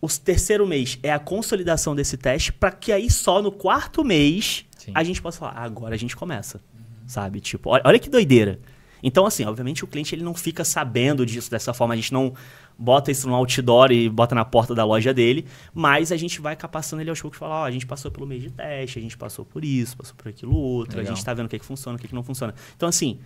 O terceiro mês é a consolidação desse teste, para que aí só no quarto mês Sim. a gente possa falar, "Ah, agora a gente começa. Sabe? Tipo, olha, olha que doideira. Então, assim, obviamente o cliente ele não fica sabendo disso dessa forma, a gente não bota isso no outdoor e bota na porta da loja dele, mas a gente vai capacitando ele aos poucos e fala, ó, a gente passou pelo mês de teste, a gente passou por isso, passou por aquilo outro, Legal. a gente tá vendo o que, que funciona, o que, que não funciona. Então, assim,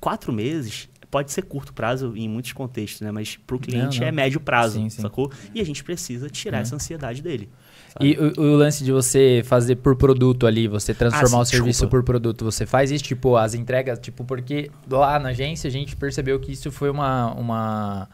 quatro meses pode ser curto prazo em muitos contextos, né? Mas pro cliente não. é médio prazo, Sim, sim. sacou? E a gente precisa tirar Uhum. essa ansiedade dele. Sabe? E o, o lance de você fazer por produto ali, você transformar Ah, o serviço desculpa. por produto, você faz isso, tipo, as entregas, tipo, porque lá na agência a gente percebeu que isso foi uma. uma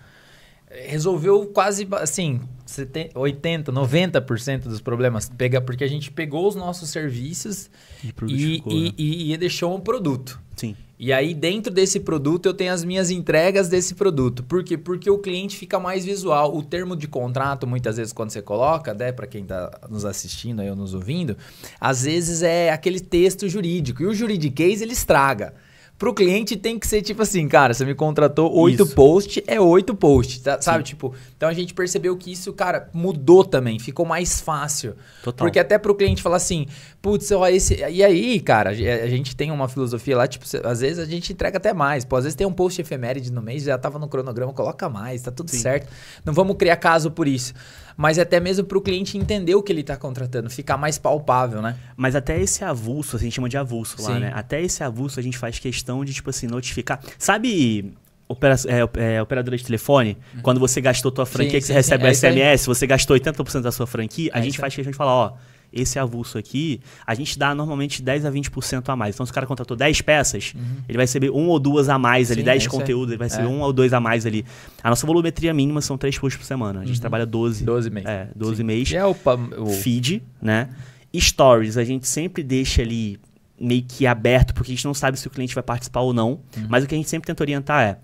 resolveu quase, assim, 70, 80, 90% dos problemas. Pega, porque a gente pegou os nossos serviços E e, né? e, e deixou um produto. Sim. E aí, dentro desse produto, eu tenho as minhas entregas desse produto. Por quê? Porque o cliente fica mais visual. O termo de contrato, muitas vezes, quando você coloca, né, para quem está nos assistindo aí ou nos ouvindo, às vezes é aquele texto jurídico. E o juridiquês, ele estraga. Pro cliente tem que ser tipo assim, cara, você me contratou oito posts, é oito posts, tá- sabe? Tipo, então a gente percebeu que isso, cara, mudou também, ficou mais fácil. Total. Porque até pro cliente falar assim, putz, ó, esse. E aí, cara, a gente tem uma filosofia lá, tipo, às vezes a gente entrega até mais. Pô, às vezes tem um post efeméride no mês, já tava no cronograma, coloca mais, tá tudo Sim. certo. Não vamos criar caso por isso. Mas até mesmo pro cliente entender o que ele tá contratando, ficar mais palpável, né? Mas até esse avulso, a gente chama de avulso lá, Sim. né? Até esse avulso a gente faz questão de, tipo assim, notificar. Sabe opera- é, é, operadora de telefone? Quando você gastou tua franquia, Sim, que você sim, recebe sim, o é aí. SMS, você gastou 80% da sua franquia, a É gente faz questão de falar, ó, esse avulso aqui, a gente dá normalmente 10 a 20% a mais. Então, se o cara contratou 10 peças, ele vai receber um ou duas a mais ali, Uhum. Sim, 10 é conteúdos, ele vai receber É. um ou dois a mais ali. A nossa volumetria mínima são 3 posts por semana. A gente trabalha 12. 12 meses. É, 12 Uhum. Sim. meses E é o, o- feed, né? Stories, a gente sempre deixa ali meio que aberto, porque a gente não sabe se o cliente vai participar ou não. Uhum. Mas o que a gente sempre tenta orientar é.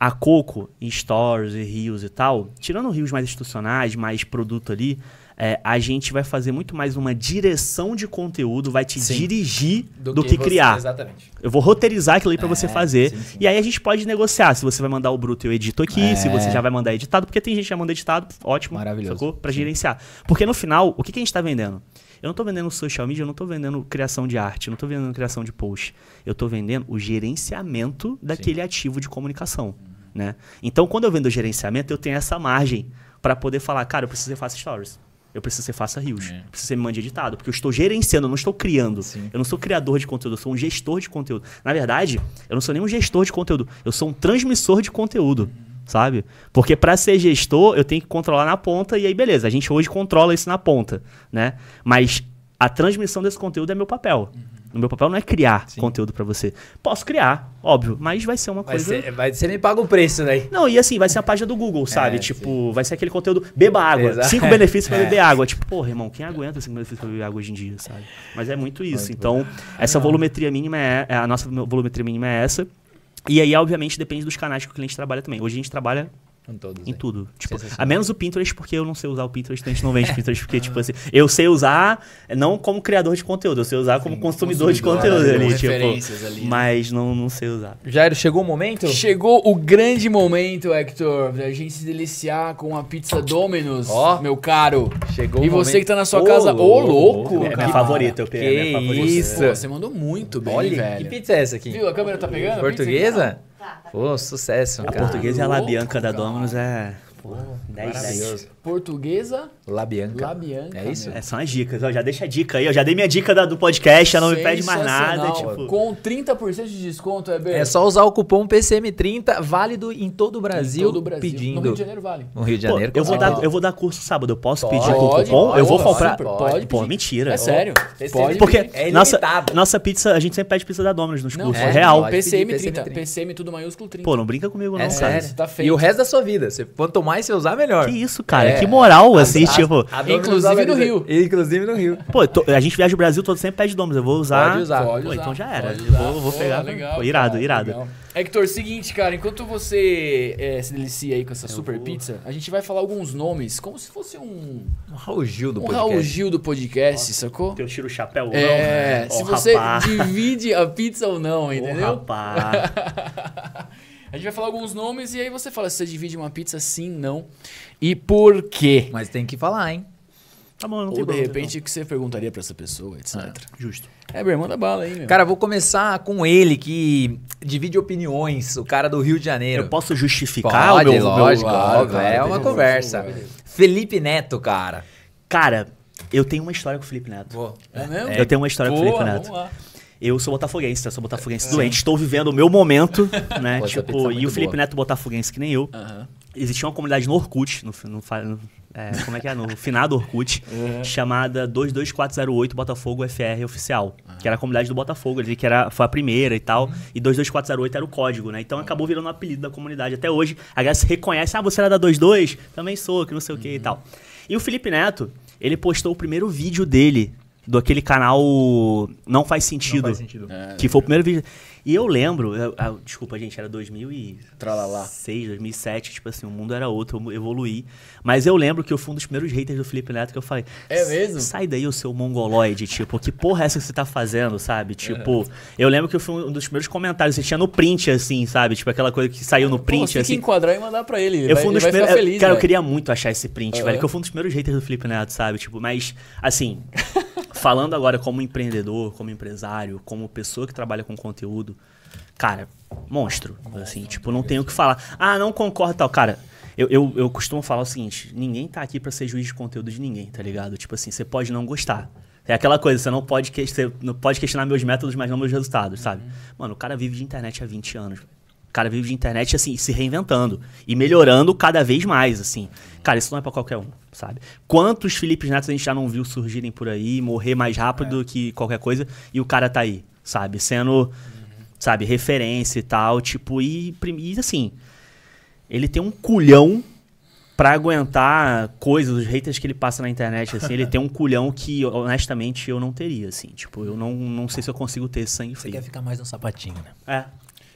A Coco, em stories e rios e tal, tirando rios mais institucionais, mais produto ali, é, a gente vai fazer muito mais uma direção de conteúdo, vai te Sim. dirigir do, que, você- criar. Exatamente. Eu vou roteirizar aquilo pra você É, fazer. sim, sim. E aí a gente pode negociar se você vai mandar o bruto eu edito aqui, se É. você já vai mandar editado, porque tem gente que já manda editado, ótimo. Maravilhoso. Sacou? Pra gerenciar. Porque no final, o que, que a gente tá vendendo? Eu não tô vendendo social media, eu não tô vendendo criação de arte, eu não tô vendendo criação de post. Eu tô vendendo o gerenciamento daquele ativo de comunicação. Né? Então, quando eu vendo o gerenciamento, eu tenho essa margem pra poder falar, cara, eu preciso que você faça stories. Eu preciso que você faça rios. É. Eu preciso que você me mande editado. Porque eu estou gerenciando, eu não estou criando. Sim. Eu não sou criador de conteúdo, eu sou um gestor de conteúdo. Na verdade, eu não sou nem um gestor de conteúdo, eu sou um transmissor de conteúdo. sabe? Porque pra ser gestor, eu tenho que controlar na ponta e aí beleza, a gente hoje controla isso na ponta, né? Mas a transmissão desse conteúdo é meu papel. O meu papel não é criar conteúdo pra você. Posso criar, óbvio, mas vai ser uma Vai coisa ser, vai, você me paga o preço daí. não, e assim, vai ser a página do Google, sabe? É, tipo, vai ser aquele conteúdo, beba água. Exato. Cinco benefícios pra É. beber água. Tipo, porra, irmão, quem aguenta cinco benefícios pra beber água hoje em dia, sabe? Mas é muito isso. então, essa volumetria mínima é, é- a nossa volumetria mínima é essa. E aí, obviamente, depende dos canais que o cliente trabalha também. Hoje a gente trabalha Com todos. em né? tudo. Tipo, a menos o Pinterest, porque eu não sei usar o Pinterest, então a gente não vende Pinterest, porque, tipo assim, eu sei usar não como criador de conteúdo, eu sei usar como consumidor, de consumidor, conteúdo né, ali, com tipo. ali, né? Mas não, não sei usar. Jairo, chegou o momento? Chegou o grande momento, Hector, da gente se deliciar com a pizza Domino's, Ó. meu caro. Chegou E o você momento. que tá na sua Ô, casa, ô louco, É minha favorita, eu peguei, é minha Que favorita. isso. Pô, você mandou muito bem, Olha, velho. que pizza é essa aqui? Viu? A câmera tá pegando? Portuguesa? Tá, tá. Pô, sucesso. A cara. portuguesa e a Labianca da. Domino's é. Pô, 10 10. Portuguesa, La Bianca. La Bianca. É isso? É, são as dicas. Ó, já deixa a dica aí. Eu já dei minha dica da- do podcast, já não me pede mais nada. Tipo, Com 30% de desconto, Heber. É só usar o cupom PCM30, válido em todo o Em Brasil, todo o Brasil. pedindo. No Rio de Janeiro vale. No Rio de pô, Janeiro, eu, com vou dar, eu vou dar curso sábado. Eu posso Pode, pedir com o pode, cupom? eu vou pode, comprar. super, pode Pô, mentira. É sério. Pode Porque É nossa, nossa pizza, a gente sempre pede pizza da Domino's nos Não, cursos. é, real. pode. PCM pedir 30. PCM tudo maiúsculo 30. Pô, não brinca comigo não, É cara. sério. Tá feito. e o resto da sua vida. Você, quanto mais você usar, melhor. Que isso, cara? É. que moral, assim, A- tipo... a Inclusive no Rio. Inclusive no Rio. Pô, tô- a gente viaja o Brasil todo, sempre pede Domino's. Eu vou usar... Pode usar. Pode Pô, usar, então já era. pode Eu usar. vou- vou Pô, pegar. legal, Pô, irado, cara, irado. legal. Hector, seguinte, cara, enquanto você é, se delicia aí com essa super vou- pizza, a gente vai falar alguns nomes, como se fosse um, Um Raul Gil do um podcast. Raul Gil do podcast, sacou? Eu tiro o chapéu ou É, não? se Ô, você rapaz. divide a pizza ou não, entendeu? rapaz. A gente vai falar alguns nomes e aí você fala se você divide uma pizza sim, não e por quê. Mas tem que falar, hein? Tá bom, não tem Ou de problema, repente o que você perguntaria pra essa pessoa, etc. não. Justo. Heber, manda bala aí, meu. Cara, vou começar com ele, que divide opiniões, o cara do Rio de Janeiro. Eu posso justificar Pode, o meu... lógico, meu- óbvio, é uma conversa. Felipe Neto, cara. Cara, eu tenho uma história com o Felipe Neto. é mesmo? Eu tenho uma história com o Boa, Felipe Neto. Eu sou botafoguense, eu sou botafoguense doente. Estou vivendo o meu momento, né? É tipo, e o Felipe boa. Neto botafoguense que nem eu. Aham. Existia uma comunidade no Orkut, no, no, no- é, como é que é? No finado Orkut, chamada 22408 Botafogo FR Oficial. Que era a comunidade do Botafogo ali, que era, foi a primeira e tal. E 22408 era o código, né? Então acabou virando um apelido da comunidade. Até hoje, a galera se reconhece, ah, você era da 22? Também sou, que não sei o que e tal. E o Felipe Neto, ele postou o primeiro vídeo dele, do aquele canal Não Faz Sentido. Não faz sentido. É, Que foi o primeiro vídeo. E eu lembro, eu- ah, desculpa, gente, era 2006, Tralalá. 2007, tipo assim, o mundo era outro, eu evoluí. Mas eu lembro que eu fui um dos primeiros haters do Felipe Neto que eu falei. É mesmo? Sai daí, o seu mongoloide, tipo, que porra é essa que você tá fazendo, sabe? Tipo, eu lembro que eu fui um dos primeiros comentários, você tinha no print, assim, sabe? Tipo, aquela coisa que saiu no Pô, print, você tem assim. que enquadrar e mandar pra ele. Eu vai, fui um dos primeiros. ficar feliz, cara, eu velho. queria muito achar esse print, Aham. velho. Que eu fui um dos primeiros haters do Felipe Neto, sabe? Tipo, mas, assim, falando agora como empreendedor, como empresário, como pessoa que trabalha com conteúdo, cara, monstro. Assim, tipo, não tenho o que falar. Ah, não concordo e tal. Cara, eu, eu, eu costumo falar o seguinte: ninguém tá aqui pra ser juiz de conteúdo de ninguém, tá ligado? Tipo assim, você pode não gostar. É aquela coisa, você não pode, que- você não pode questionar meus métodos, mas não meus resultados, sabe? Mano, o cara vive de internet há 20 anos. O cara vive de internet, assim, se reinventando. E melhorando cada vez mais, assim. Cara, isso não é pra qualquer um, sabe? Quantos Felipe Neto a gente já não viu surgirem por aí, morrer mais rápido que qualquer coisa, e o cara tá aí, sabe? Sendo, sabe, referência e tal, tipo, e, e assim, ele tem um culhão pra aguentar coisas, os haters que ele passa na internet, assim, ele tem um culhão que, honestamente, eu não teria, assim. Tipo, eu não, não sei se eu consigo ter sangue Você frio. quer ficar mais no sapatinho, né? É.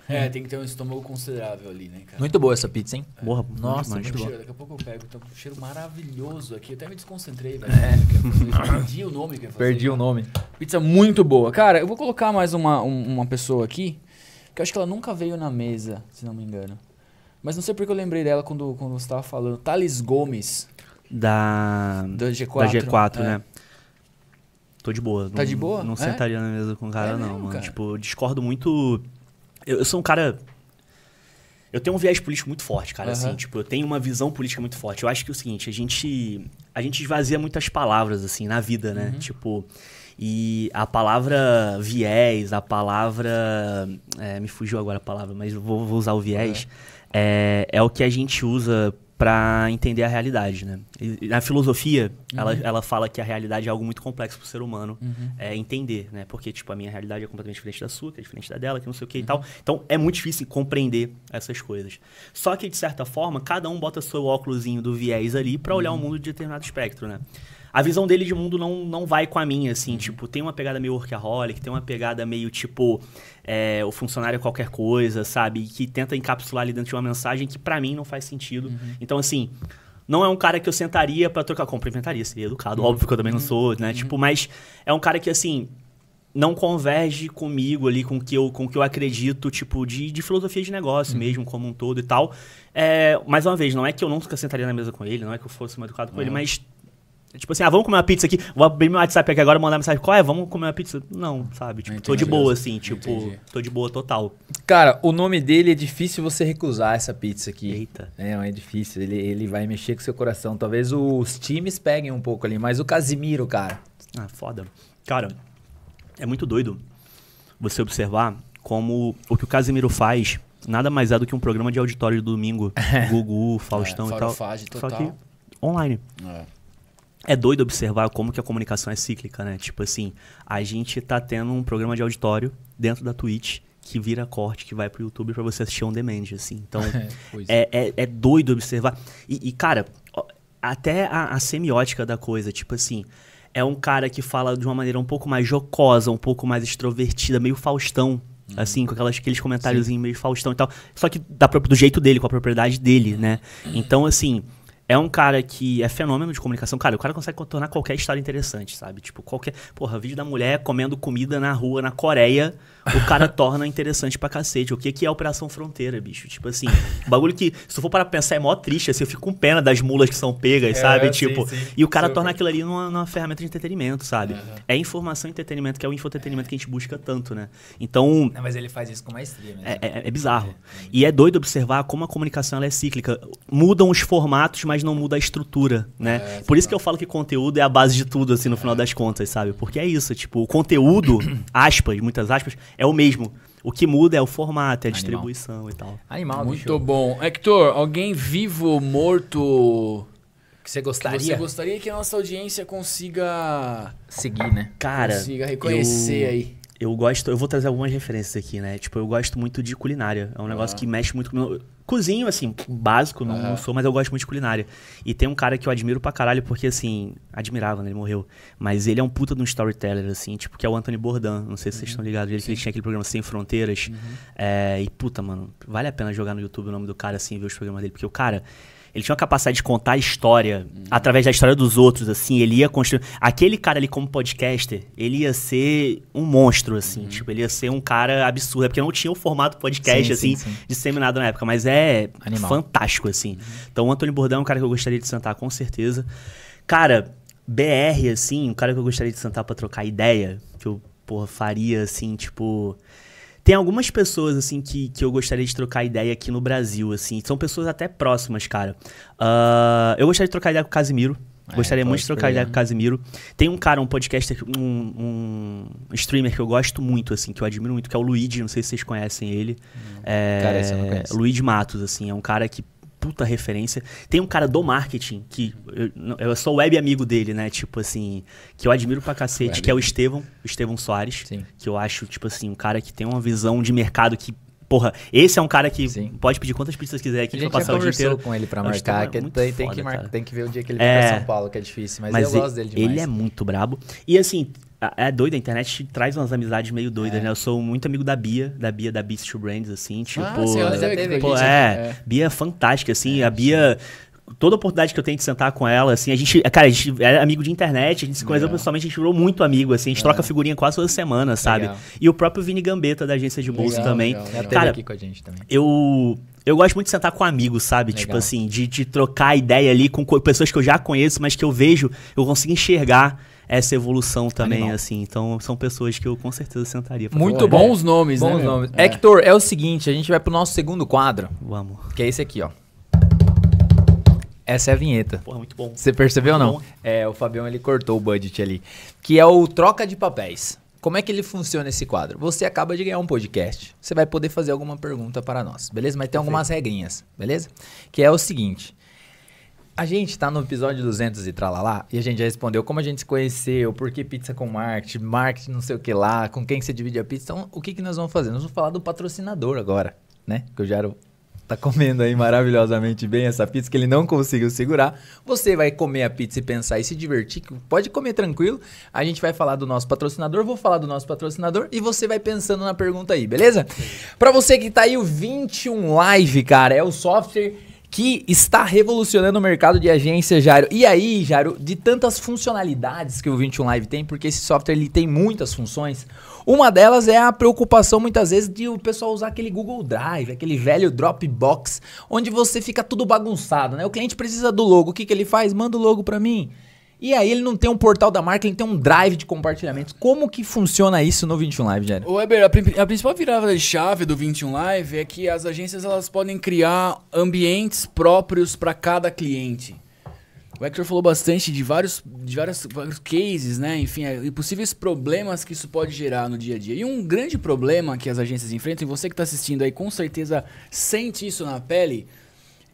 É, tem que ter um estômago considerável ali, né, cara? Muito boa essa pizza, hein? Porra, Nossa, muito bom. Cheiro, daqui a pouco eu pego. Tá um cheiro maravilhoso aqui. Eu até me desconcentrei, velho. É. Perdi o nome que eu ia fazer. Perdi o nome. Pizza muito boa. Cara, eu vou colocar mais uma, um- uma pessoa aqui, que eu acho que ela nunca veio na mesa, se não me engano. Mas não sei porque eu lembrei dela quando, quando você tava falando. Thales Gomes, Da. da G4. Da G4, É. né? Tô de boa. Tá não- de boa? Não É? sentaria na mesa com o cara, É não, mesmo, mano. cara? Tipo, eu discordo muito. Eu, eu sou um cara. Eu tenho um viés político muito forte, cara. Aham. Assim, tipo, eu tenho uma visão política muito forte. Eu acho que é o seguinte, a gente. A gente esvazia muitas palavras, assim, na vida, Uhum. né? Tipo. E a palavra viés, a palavra. é, me fugiu agora a palavra, mas eu vou, vou usar o viés. é, é o que a gente usa para entender a realidade, né? E, na filosofia, uhum. ela, ela fala que a realidade é algo muito complexo para o ser humano uhum. é, entender, né? Porque, tipo, a minha realidade é completamente diferente da sua, que é diferente da dela, que não sei o que uhum. e tal. Então, é muito difícil compreender essas coisas. Só que, de certa forma, cada um bota seu óculosinho do viés ali para olhar o mundo de determinado espectro, né? A visão dele de mundo não, não vai com a minha, assim. Uhum. Tipo, tem uma pegada meio workaholic, tem uma pegada meio, tipo, é, o funcionário é qualquer coisa, sabe? Que tenta encapsular ali dentro de uma mensagem que para mim não faz sentido. Uhum. Então, assim, não é um cara que eu sentaria para trocar. Cumprimentaria, seria educado. Uhum. Óbvio que eu também não sou, né? Uhum. Tipo, mas é um cara que, assim, não converge comigo ali, com que eu, com que eu acredito, tipo, de, de filosofia de negócio uhum. mesmo, como um todo e tal. É, mais uma vez, não é que eu nunca sentaria na mesa com ele, não é que eu fosse mal educado com ele, mas Tipo assim, ah, vamos comer uma pizza aqui. Vou abrir meu WhatsApp aqui agora e mandar mensagem. Qual é? Vamos comer uma pizza? Não, sabe? Tipo, tô de boa, assim. Tipo, Entendi. tô de boa total. Cara, o nome dele é difícil você recusar essa pizza aqui. Eita. É, é difícil. Ele, ele vai mexer com seu coração. Talvez os times peguem um pouco ali, mas o Casimiro, cara. Ah, foda. Cara, é muito doido você observar como o que o Casimiro faz nada mais é do que um programa de auditório de domingo. Gugu, Faustão é, e tal. Total. Só que online. É é doido observar como que a comunicação é cíclica, né? Tipo assim, a gente tá tendo um programa de auditório dentro da Twitch que vira corte, que vai pro YouTube para você assistir on demand, assim. Então, é, é, é, doido observar. E, e cara, até a, a, semiótica da coisa, tipo assim, é um cara que fala de uma maneira um pouco mais jocosa, um pouco mais extrovertida, meio Faustão, uhum. assim, com aquelas, aqueles comentários meio Faustão e tal. Só que da, do jeito dele, com a propriedade dele, né? Então, assim é um cara que é fenômeno de comunicação. Cara, o cara consegue tornar qualquer história interessante, sabe? Tipo, qualquer. Porra, vídeo da mulher comendo comida na rua, na Coreia, o cara torna interessante pra cacete. O que, que é Operação Fronteira, bicho? Tipo assim, bagulho que, se tu for para pensar, é mó triste, assim, eu fico com pena das mulas que são pegas, é, sabe? tipo, sim, sim. e o cara torna aquilo ali numa, numa, ferramenta de entretenimento, sabe? Uhum. É informação e entretenimento, que é o infoentretenimento que a gente busca tanto, né? Então. Não, mas ele faz isso com maestria mesmo. É, é, é bizarro. É, e é doido observar como a comunicação é cíclica. Mudam os formatos, mas não muda a estrutura, né? É, Por isso que eu falo que conteúdo é a base de tudo, assim, no final das contas, sabe? Porque é isso, tipo, o conteúdo, aspas, muitas aspas, é o mesmo. O que muda é o formato, é a Animal. distribuição e tal. Animal, Muito bicho. bom. Hector, alguém vivo, morto... Que você gostaria? Que você gostaria que a nossa audiência consiga... Seguir, né? Cara... Consiga reconhecer eu... aí. Eu gosto, eu vou trazer algumas referências aqui, né? Tipo, eu gosto muito de culinária. É um negócio ah. que mexe muito com cozinho, assim, básico, não, uhum. não, sou, mas eu gosto muito de culinária. E tem um cara que eu admiro pra caralho, porque, assim, admirava, né? Ele morreu. Mas ele é um puta de um storyteller, assim, tipo, que é o Anthony Bourdain. Não sei se uhum. vocês estão ligados. Ele, ele tinha aquele programa Sem Fronteiras. Uhum. É, e, puta, mano, vale a pena jogar no YouTube o nome do cara, assim, ver os programas dele. Porque o cara ele tinha uma capacidade de contar a história uhum. através da história dos outros, assim. Ele ia construir. Aquele cara ali, como podcaster, ele ia ser um monstro, assim. Uhum. Tipo, ele ia ser um cara absurdo. É porque não tinha o formato podcast, sim, assim, sim, sim. disseminado na época. Mas é Animal. fantástico, assim. Uhum. Então, o Antônio Bordão é um cara que eu gostaria de sentar, com certeza. Cara, BR, assim, um cara que eu gostaria de sentar pra trocar ideia, que eu, porra, faria, assim, tipo. Tem algumas pessoas, assim, que, que eu gostaria de trocar ideia aqui no Brasil, assim. São pessoas até próximas, cara. Uh, eu gostaria de trocar ideia com o Casimiro. É, gostaria muito de trocar ideia com o Casimiro. Tem um cara, um podcaster, um, um, streamer que eu gosto muito, assim, que eu admiro muito, que é o Luigi. Não sei se vocês conhecem ele. Hum. É, cara, esse eu não conheço. Luigi Matos, assim, é um cara que puta referência. Tem um cara do marketing, que eu, eu sou web amigo dele, né? Tipo assim, que eu admiro pra cacete, web. que é o Estevão, o Estevão Soares. Sim. Que eu acho, tipo assim, um cara que tem uma visão de mercado que Porra, esse é um cara que Sim. pode pedir quantas pizzas quiser aqui pra passar o dia inteiro. com ele pra marcar, que tem, tem, que mar... tem que ver o dia que ele vem é, pra São Paulo, que é difícil, mas, mas eu gosto dele demais. Ele é muito brabo. E assim, é doido, a internet traz umas amizades meio doidas, é. né? Eu sou muito amigo da Bia, da Bia da Beast to Brands, assim, tipo... Ah, sim, ela teve pô, é, é, Bia é fantástica, assim, é, a Bia... Toda oportunidade que eu tenho de sentar com ela, assim, a gente... Cara, a gente é amigo de internet, a gente se conheceu pessoalmente, a gente virou muito amigo, assim, a gente é. troca figurinha quase toda semana, sabe? Legal. E o próprio Vini Gambetta, da agência de bolsa também. Legal. Cara, aqui com a gente também. Eu... Eu gosto muito de sentar com amigos, sabe? Legal. Tipo assim, de, de trocar ideia ali com pessoas que eu já conheço, mas que eu vejo, eu consigo enxergar essa evolução também, Animal. assim. Então, são pessoas que eu com certeza sentaria. Muito bons nomes, bons né? Nomes. É. Hector, é o seguinte, a gente vai pro nosso segundo quadro. Vamos. Que é esse aqui, ó. Essa é a vinheta. Porra, muito bom. Você percebeu ou não? Bom. É, o Fabião ele cortou o budget ali. Que é o troca de papéis. Como é que ele funciona esse quadro? Você acaba de ganhar um podcast. Você vai poder fazer alguma pergunta para nós, beleza? Mas tem algumas regrinhas, beleza? Que é o seguinte. A gente tá no episódio 200 e tralalá, e a gente já respondeu como a gente se conheceu, por que pizza com marketing, marketing não sei o que lá, com quem que você divide a pizza. Então, o que, que nós vamos fazer? Nós vamos falar do patrocinador agora, né? Que o Jaro tá comendo aí maravilhosamente bem essa pizza que ele não conseguiu segurar. Você vai comer a pizza e pensar e se divertir, que pode comer tranquilo. A gente vai falar do nosso patrocinador, vou falar do nosso patrocinador e você vai pensando na pergunta aí, beleza? Pra você que tá aí o 21 Live, cara, é o software que está revolucionando o mercado de agência, Jairo. E aí, Jairo, de tantas funcionalidades que o 21 Live tem, porque esse software ele tem muitas funções, uma delas é a preocupação muitas vezes de o pessoal usar aquele Google Drive, aquele velho Dropbox, onde você fica tudo bagunçado, né? O cliente precisa do logo, o que, que ele faz? Manda o logo para mim. E aí ele não tem um portal da marca, ele tem um drive de compartilhamentos. Como que funciona isso no 21 Live, Jairo? O Weber, a, a principal virada de chave do 21 Live é que as agências elas podem criar ambientes próprios para cada cliente. O Hector falou bastante de vários, de vários, vários cases, né? Enfim, é, possíveis problemas que isso pode gerar no dia a dia. E um grande problema que as agências enfrentam, e você que está assistindo aí com certeza sente isso na pele,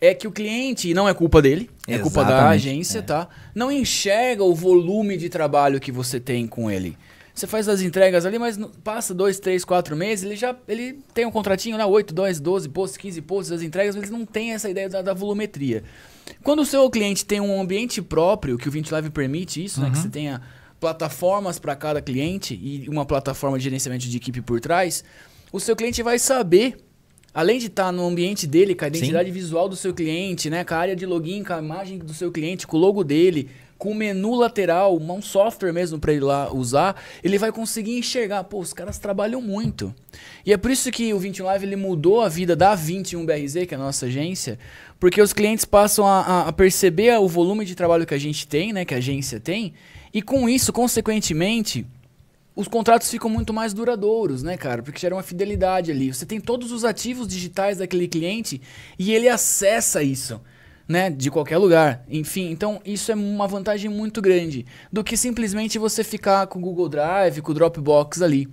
é que o cliente, e não é culpa dele, é culpa da Exatamente, agência, é. tá? Não enxerga o volume de trabalho que você tem com ele. Você faz as entregas ali, mas passa dois, três, quatro meses, ele já ele tem um contratinho lá, 8, 10, 12 posts, 15 posts, as entregas, mas ele não tem essa ideia da, da volumetria. Quando o seu cliente tem um ambiente próprio, que o 20 Live permite isso, né? Que você tenha plataformas para cada cliente e uma plataforma de gerenciamento de equipe por trás, o seu cliente vai saber, além de estar no ambiente dele, com a identidade visual do seu cliente, né? Com a área de login, com a imagem do seu cliente, com o logo dele, com o menu lateral, um software mesmo para ele lá usar, ele vai conseguir enxergar, pô, os caras trabalham muito. E é por isso que o 21 Live ele mudou a vida da 21BRZ, que é a nossa agência, porque os clientes passam a, a- a perceber o volume de trabalho que a gente tem, né, que a agência tem, e com isso, consequentemente, os contratos ficam muito mais duradouros, né, cara? Porque gera uma fidelidade ali. Você tem todos os ativos digitais daquele cliente e ele acessa isso, né, de qualquer lugar. Enfim, então isso é uma vantagem muito grande do que simplesmente você ficar com o Google Drive, com o Dropbox ali.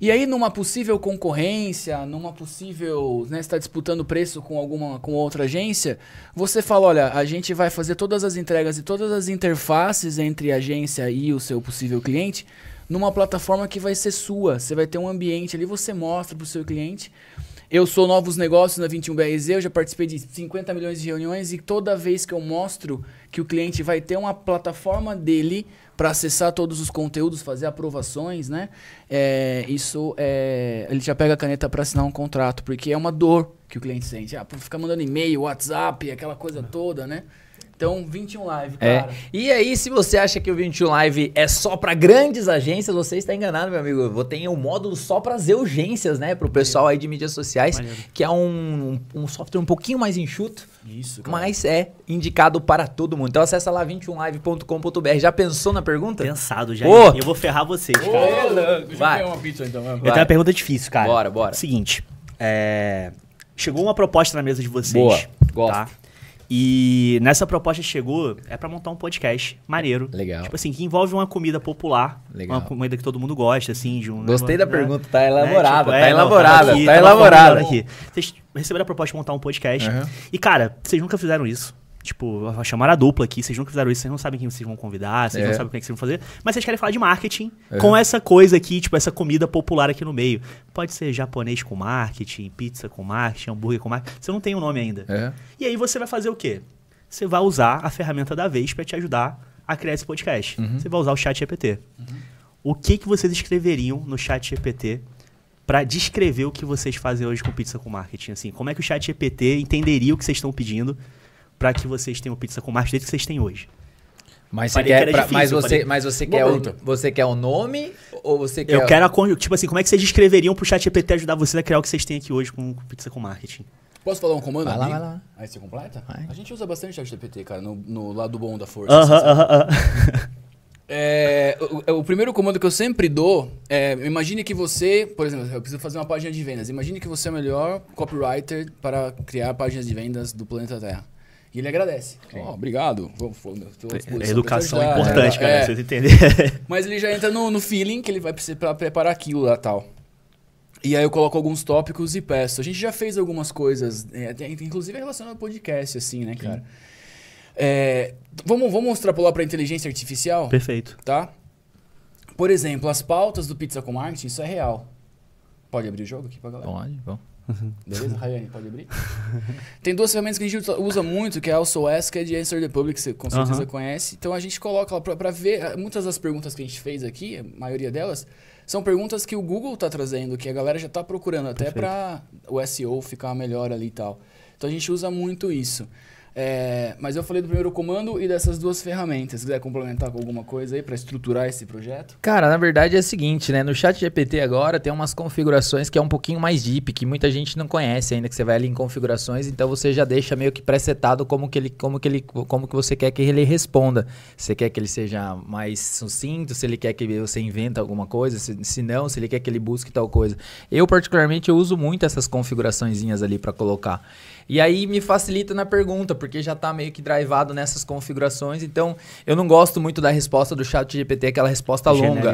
E aí, numa possível concorrência, numa possível, né, está disputando preço com alguma com outra agência, você fala, olha, a gente vai fazer todas as entregas e todas as interfaces entre a agência e o seu possível cliente numa plataforma que vai ser sua. Você vai ter um ambiente ali, você mostra para o seu cliente. Eu sou novos negócios na 21BRZ, eu já participei de 50 milhões de reuniões e toda vez que eu mostro que o cliente vai ter uma plataforma dele para acessar todos os conteúdos, fazer aprovações, né? É, isso é, ele já pega a caneta para assinar um contrato, porque é uma dor que o cliente sente. Ah, ficar mandando e-mail, WhatsApp, aquela coisa toda, né? Então, 21 live, É. cara. E aí, se você acha que o 21 Live é só pra grandes agências, você está enganado, meu amigo. Eu vou ter um módulo só para as urgências, né? Pro pessoal aí de mídias sociais, Maneiro. que é um, um software um pouquinho mais enxuto, Isso, cara. mas é indicado para todo mundo. Então acessa lá 21live.com.br. Já pensou na pergunta? Pensado já. Ô! Eu vou ferrar vocês, cara. já Vai. uma pizza então, vai. Eu tenho uma pergunta difícil, cara. Bora, bora. Seguinte, é, chegou uma proposta na mesa de vocês. Boa, gosto. Tá? E nessa proposta chegou é pra montar um podcast maneiro. Legal. Tipo assim, que envolve uma comida popular, Legal. uma comida que todo mundo gosta, assim, de um Gostei da né? pergunta, tá Né? elaborada, Tipo, tá é, elaborada, aqui, tá elaborada. formulando aqui. Vocês receberam a proposta de montar um podcast. Uhum. E, cara, vocês nunca fizeram isso. Tipo, chamaram a dupla aqui, vocês nunca fizeram isso, vocês não sabem quem vocês vão convidar, vocês É. não sabem o que, é que vocês vão fazer, mas vocês querem falar de marketing Uhum. com essa coisa aqui, tipo, essa comida popular aqui no meio. Pode ser japonês com marketing, pizza com marketing, hambúrguer com marketing, você não tem o nome ainda. É. E aí você vai fazer o quê? Você vai usar a ferramenta da vez para te ajudar a criar esse podcast. Uhum. Você vai usar o chat GPT. O que, que vocês escreveriam no chat GPT para descrever o que vocês fazem hoje com pizza com marketing? Assim, como é que o chat GPT entenderia o que vocês estão pedindo para que vocês tenham pizza com marketing do que vocês têm hoje? Mas você que quer, pra- difícil, mas você, falei. mas você quer, o, você quer o nome ou você quer Eu quero a tipo assim, como é que vocês descreveriam pro chat GPT ajudar vocês a criar o que vocês têm aqui hoje com, com pizza com marketing? Posso falar um comando? Vai lá, vai lá. Aí você completa? Vai. A gente usa bastante chat GPT, cara, no, no lado bom da força. Aham, assim, aham, aham. É, o, o primeiro comando que eu sempre dou é: imagine que você, por exemplo, eu preciso fazer uma página de vendas. Imagine que você é o melhor copywriter para criar páginas de vendas do planeta Terra. E ele agradece. Ó, obrigado. Pra Educação é importante, É, cara. é. Vocês entenderem. Mas ele já entra no, no feeling que ele vai precisar pra preparar aquilo lá tal. E aí eu coloco alguns tópicos e peço. A gente já fez algumas coisas, é, inclusive relacionado ao podcast, assim, né, cara? É, vamos, vamos extrapolar pra inteligência artificial, Perfeito. tá? Por exemplo, as pautas do Pizza com Marketing, isso é real. Pode abrir o jogo aqui pra galera? Pode, bom. Beleza, Rayane, pode abrir? Tem duas ferramentas que a gente usa- muito, que é a Also Ask e a Answer the Public, que você com certeza Aham. conhece. Então a gente coloca lá pra ver, eh, muitas das perguntas que a gente fez aqui, a maioria delas, são perguntas que o Google tá trazendo, que a galera já tá procurando, até pra o SEO ficar melhor ali e tal. Então a gente usa muito isso. É, mas eu falei do primeiro comando e dessas duas ferramentas. Se quiser complementar com alguma coisa aí pra estruturar esse projeto? Cara, na verdade é o seguinte, né? No chat GPT agora tem umas configurações que é um pouquinho mais deep, que muita gente não conhece ainda, que você vai ali em configurações, então você já deixa meio que presetado como que ele, como que ele, como que você quer que ele responda. Você quer que ele seja mais sucinto, se ele quer que você inventa alguma coisa, se, se não, se ele quer que ele busque tal coisa. Eu particularmente eu uso muito essas configuraçõezinhas ali para colocar. E aí me facilita na pergunta, porque já tá meio que drivado nessas configurações, então eu não gosto muito da resposta do chat GPT, aquela resposta longa.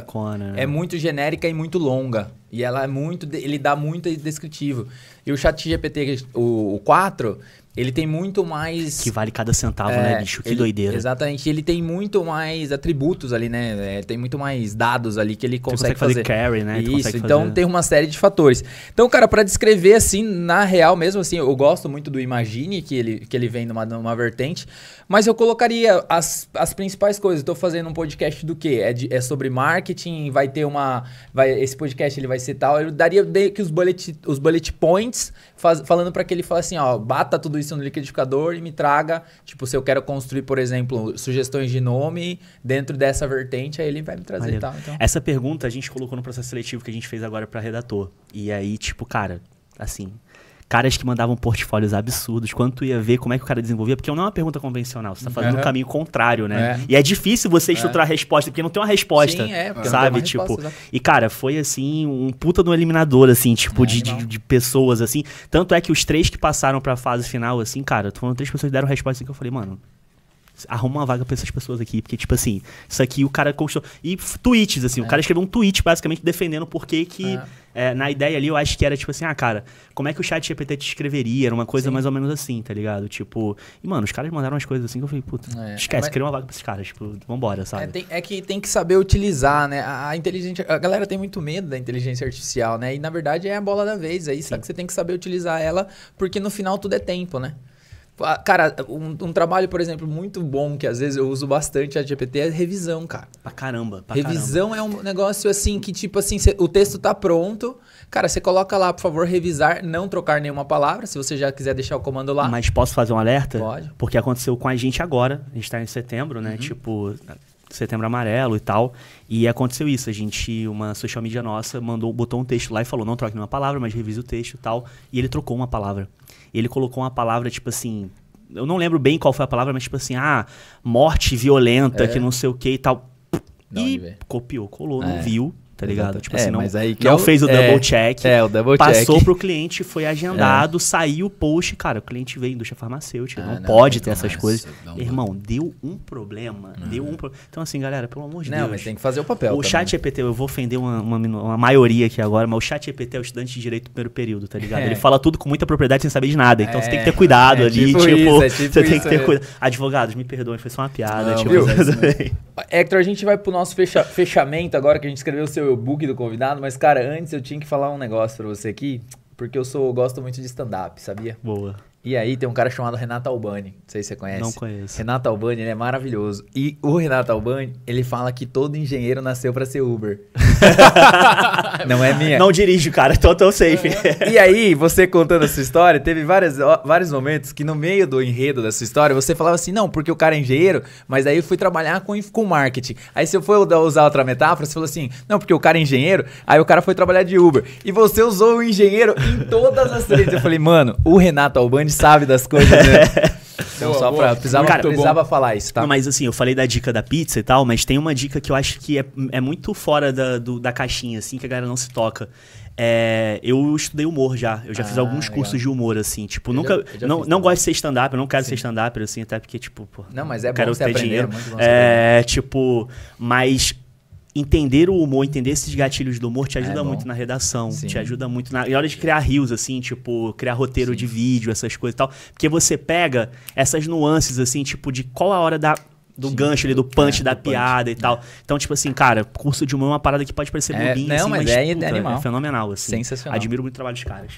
Né? É muito genérica e muito longa. E ela é muito. Ele dá muito descritivo. E o chat GPT, o, o 4, ele tem muito mais. Que vale cada centavo, é, né, bicho? Que ele- doideira. Exatamente. Ele tem muito mais atributos ali, né? É, tem muito mais dados ali que ele consegue, consegue fazer carry, né? Isso, então fazer- tem uma série de fatores. Então, cara, pra descrever assim, na real mesmo, assim, eu gosto muito do Imagine, que ele, que ele vem numa, numa vertente, mas eu colocaria as, as principais coisas. Eu tô fazendo um podcast do quê? É, de- é sobre marketing, vai ter uma. Vai, esse podcast ele vai ser tal. Eu daria que os bullet, os bullet points, faz- falando pra que ele fale assim, ó, bata tudo isso no liquidificador e me traga, tipo, se eu quero construir, por exemplo, sugestões de nome dentro dessa vertente, aí ele vai me trazer e tal. Então. Essa pergunta a gente colocou no processo seletivo que a gente fez agora pra redator. E aí, tipo, cara, assim, caras que mandavam portfólios absurdos, quando tu ia ver como é que o cara desenvolvia, porque não é uma pergunta convencional, você tá fazendo o caminho contrário, né? É. E é difícil você estruturar a resposta, porque não tem uma resposta, Sim, é, sabe? uma tipo, resposta, e cara, foi assim, um puta no eliminador, assim, tipo, É, de, de, de pessoas, assim. Tanto é que os três que passaram pra fase final, assim, cara, foram três pessoas que deram resposta assim que eu falei, mano, arruma uma vaga pra essas pessoas aqui, porque, tipo assim, isso aqui o cara conquistou. E tweets, assim, o cara escreveu um tweet basicamente defendendo por que que. é, na ideia ali, eu acho que era tipo assim, ah, cara, como é que o chat GPT te escreveria? Era uma coisa mais ou menos assim, tá ligado? Tipo, e mano, os caras mandaram umas coisas assim que eu falei, puta, É, esquece, mas- uma vaga pra esses caras, tipo, vambora, sabe? É, tem- é que tem que saber utilizar, né? A, a inteligência, a galera tem muito medo da inteligência artificial, né? E na verdade é a bola da vez aí, só que você tem que saber utilizar ela, porque no final tudo é tempo, né? Cara, um, um trabalho, por exemplo, muito bom que às vezes eu uso bastante a GPT é revisão, cara. Pra caramba, pra caramba. revisão é um negócio assim que, tipo assim, cê- o texto tá pronto. Cara, você coloca lá, por favor, revisar, não trocar nenhuma palavra. Se você já quiser deixar o comando lá. Mas posso fazer um alerta? Pode. Porque aconteceu com a gente agora. A gente tá em setembro, Uhum. né? Tipo, setembro amarelo e tal. E aconteceu isso. A gente, uma social media nossa, mandou, botou um texto lá e falou: não troque nenhuma palavra, mas revise o texto e tal. E ele trocou uma palavra. Ele colocou uma palavra, tipo assim. Eu não lembro bem qual foi a palavra, mas tipo assim, ah, morte violenta, É. que não sei o que e tal. Onde E copiou, colou, não É. viu, tá ligado? Exato. Tipo É, assim, não, mas aí que não é o- fez o é, double check. É, o double Passou check. pro cliente, foi agendado, saiu o post, cara, o cliente veio indústria farmacêutica, Ah, não, não, pode não, ter essas coisas. não, Irmão, deu um problema, deu um problema. Então assim, galera, pelo amor de Não, Deus. mas tem que fazer o papel. o também. chat GPT, eu vou ofender uma, uma, uma maioria aqui agora, mas o chat GPT é o estudante de direito do primeiro período, tá ligado? É. Ele fala tudo com muita propriedade sem saber de nada, então você tem que ter É, cuidado é ali, tipo tipo, isso, é tipo você tem que ter cuidado. Advogados, me perdoem, foi só uma piada, Não, tipo. Hector, a gente vai pro nosso fecha- fechamento agora, que a gente escreveu o seu e-book do convidado, mas, cara, antes eu tinha que falar um negócio pra você aqui, porque eu sou, gosto muito de stand-up, sabia? Boa. E aí tem um cara chamado Renato Albani, não sei se você conhece. Não conheço. Renato Albani, ele é maravilhoso. E o Renato Albani, ele fala que todo engenheiro nasceu pra ser Uber. não é minha? Não dirijo, cara, tô, tô safe. E aí, você contando a sua história, teve várias, vários momentos que no meio do enredo da sua história, você falava assim, não, porque o cara é engenheiro, mas aí eu fui trabalhar com, com marketing. Aí se eu for da- usar outra metáfora, você falou assim, não, porque o cara é engenheiro, aí o cara foi trabalhar de Uber. E você usou o engenheiro em todas as três. Eu falei, mano, o Renato Albani sabe das coisas, né? Então, Boa, só boa. pra... Precisava, bom. precisava falar isso, tá? Não, mas assim, eu falei da dica da pizza e tal, mas tem uma dica que eu acho que é, é muito fora da, do- da caixinha, assim, que a galera não se toca. É, eu estudei humor já. Eu já fiz Ah, alguns legal. cursos de humor, assim. Tipo, Eu nunca. já- já não fiz não gosto de ser stand-up, eu não quero ser stand-up, assim, até porque, tipo, pô. Não, mas é eu bom quero você ter aprender, dinheiro. muito bom você É, tipo, mas entender o humor, entender esses gatilhos do humor te ajuda É muito na redação, Sim. te ajuda muito na, na hora de criar rios, assim, tipo, criar roteiro de vídeo, essas coisas e tal. Porque você pega essas nuances, assim, tipo, de qual a hora da. Do Sim, gancho ali, do punch, é, da do punch, piada e tal. Então, tipo assim, cara, curso de humor é uma parada que pode parecer É, bobinha, não, assim, mas mas, é- é puta, animal. fenomenal, assim. Sensacional. Admiro muito o trabalho dos caras.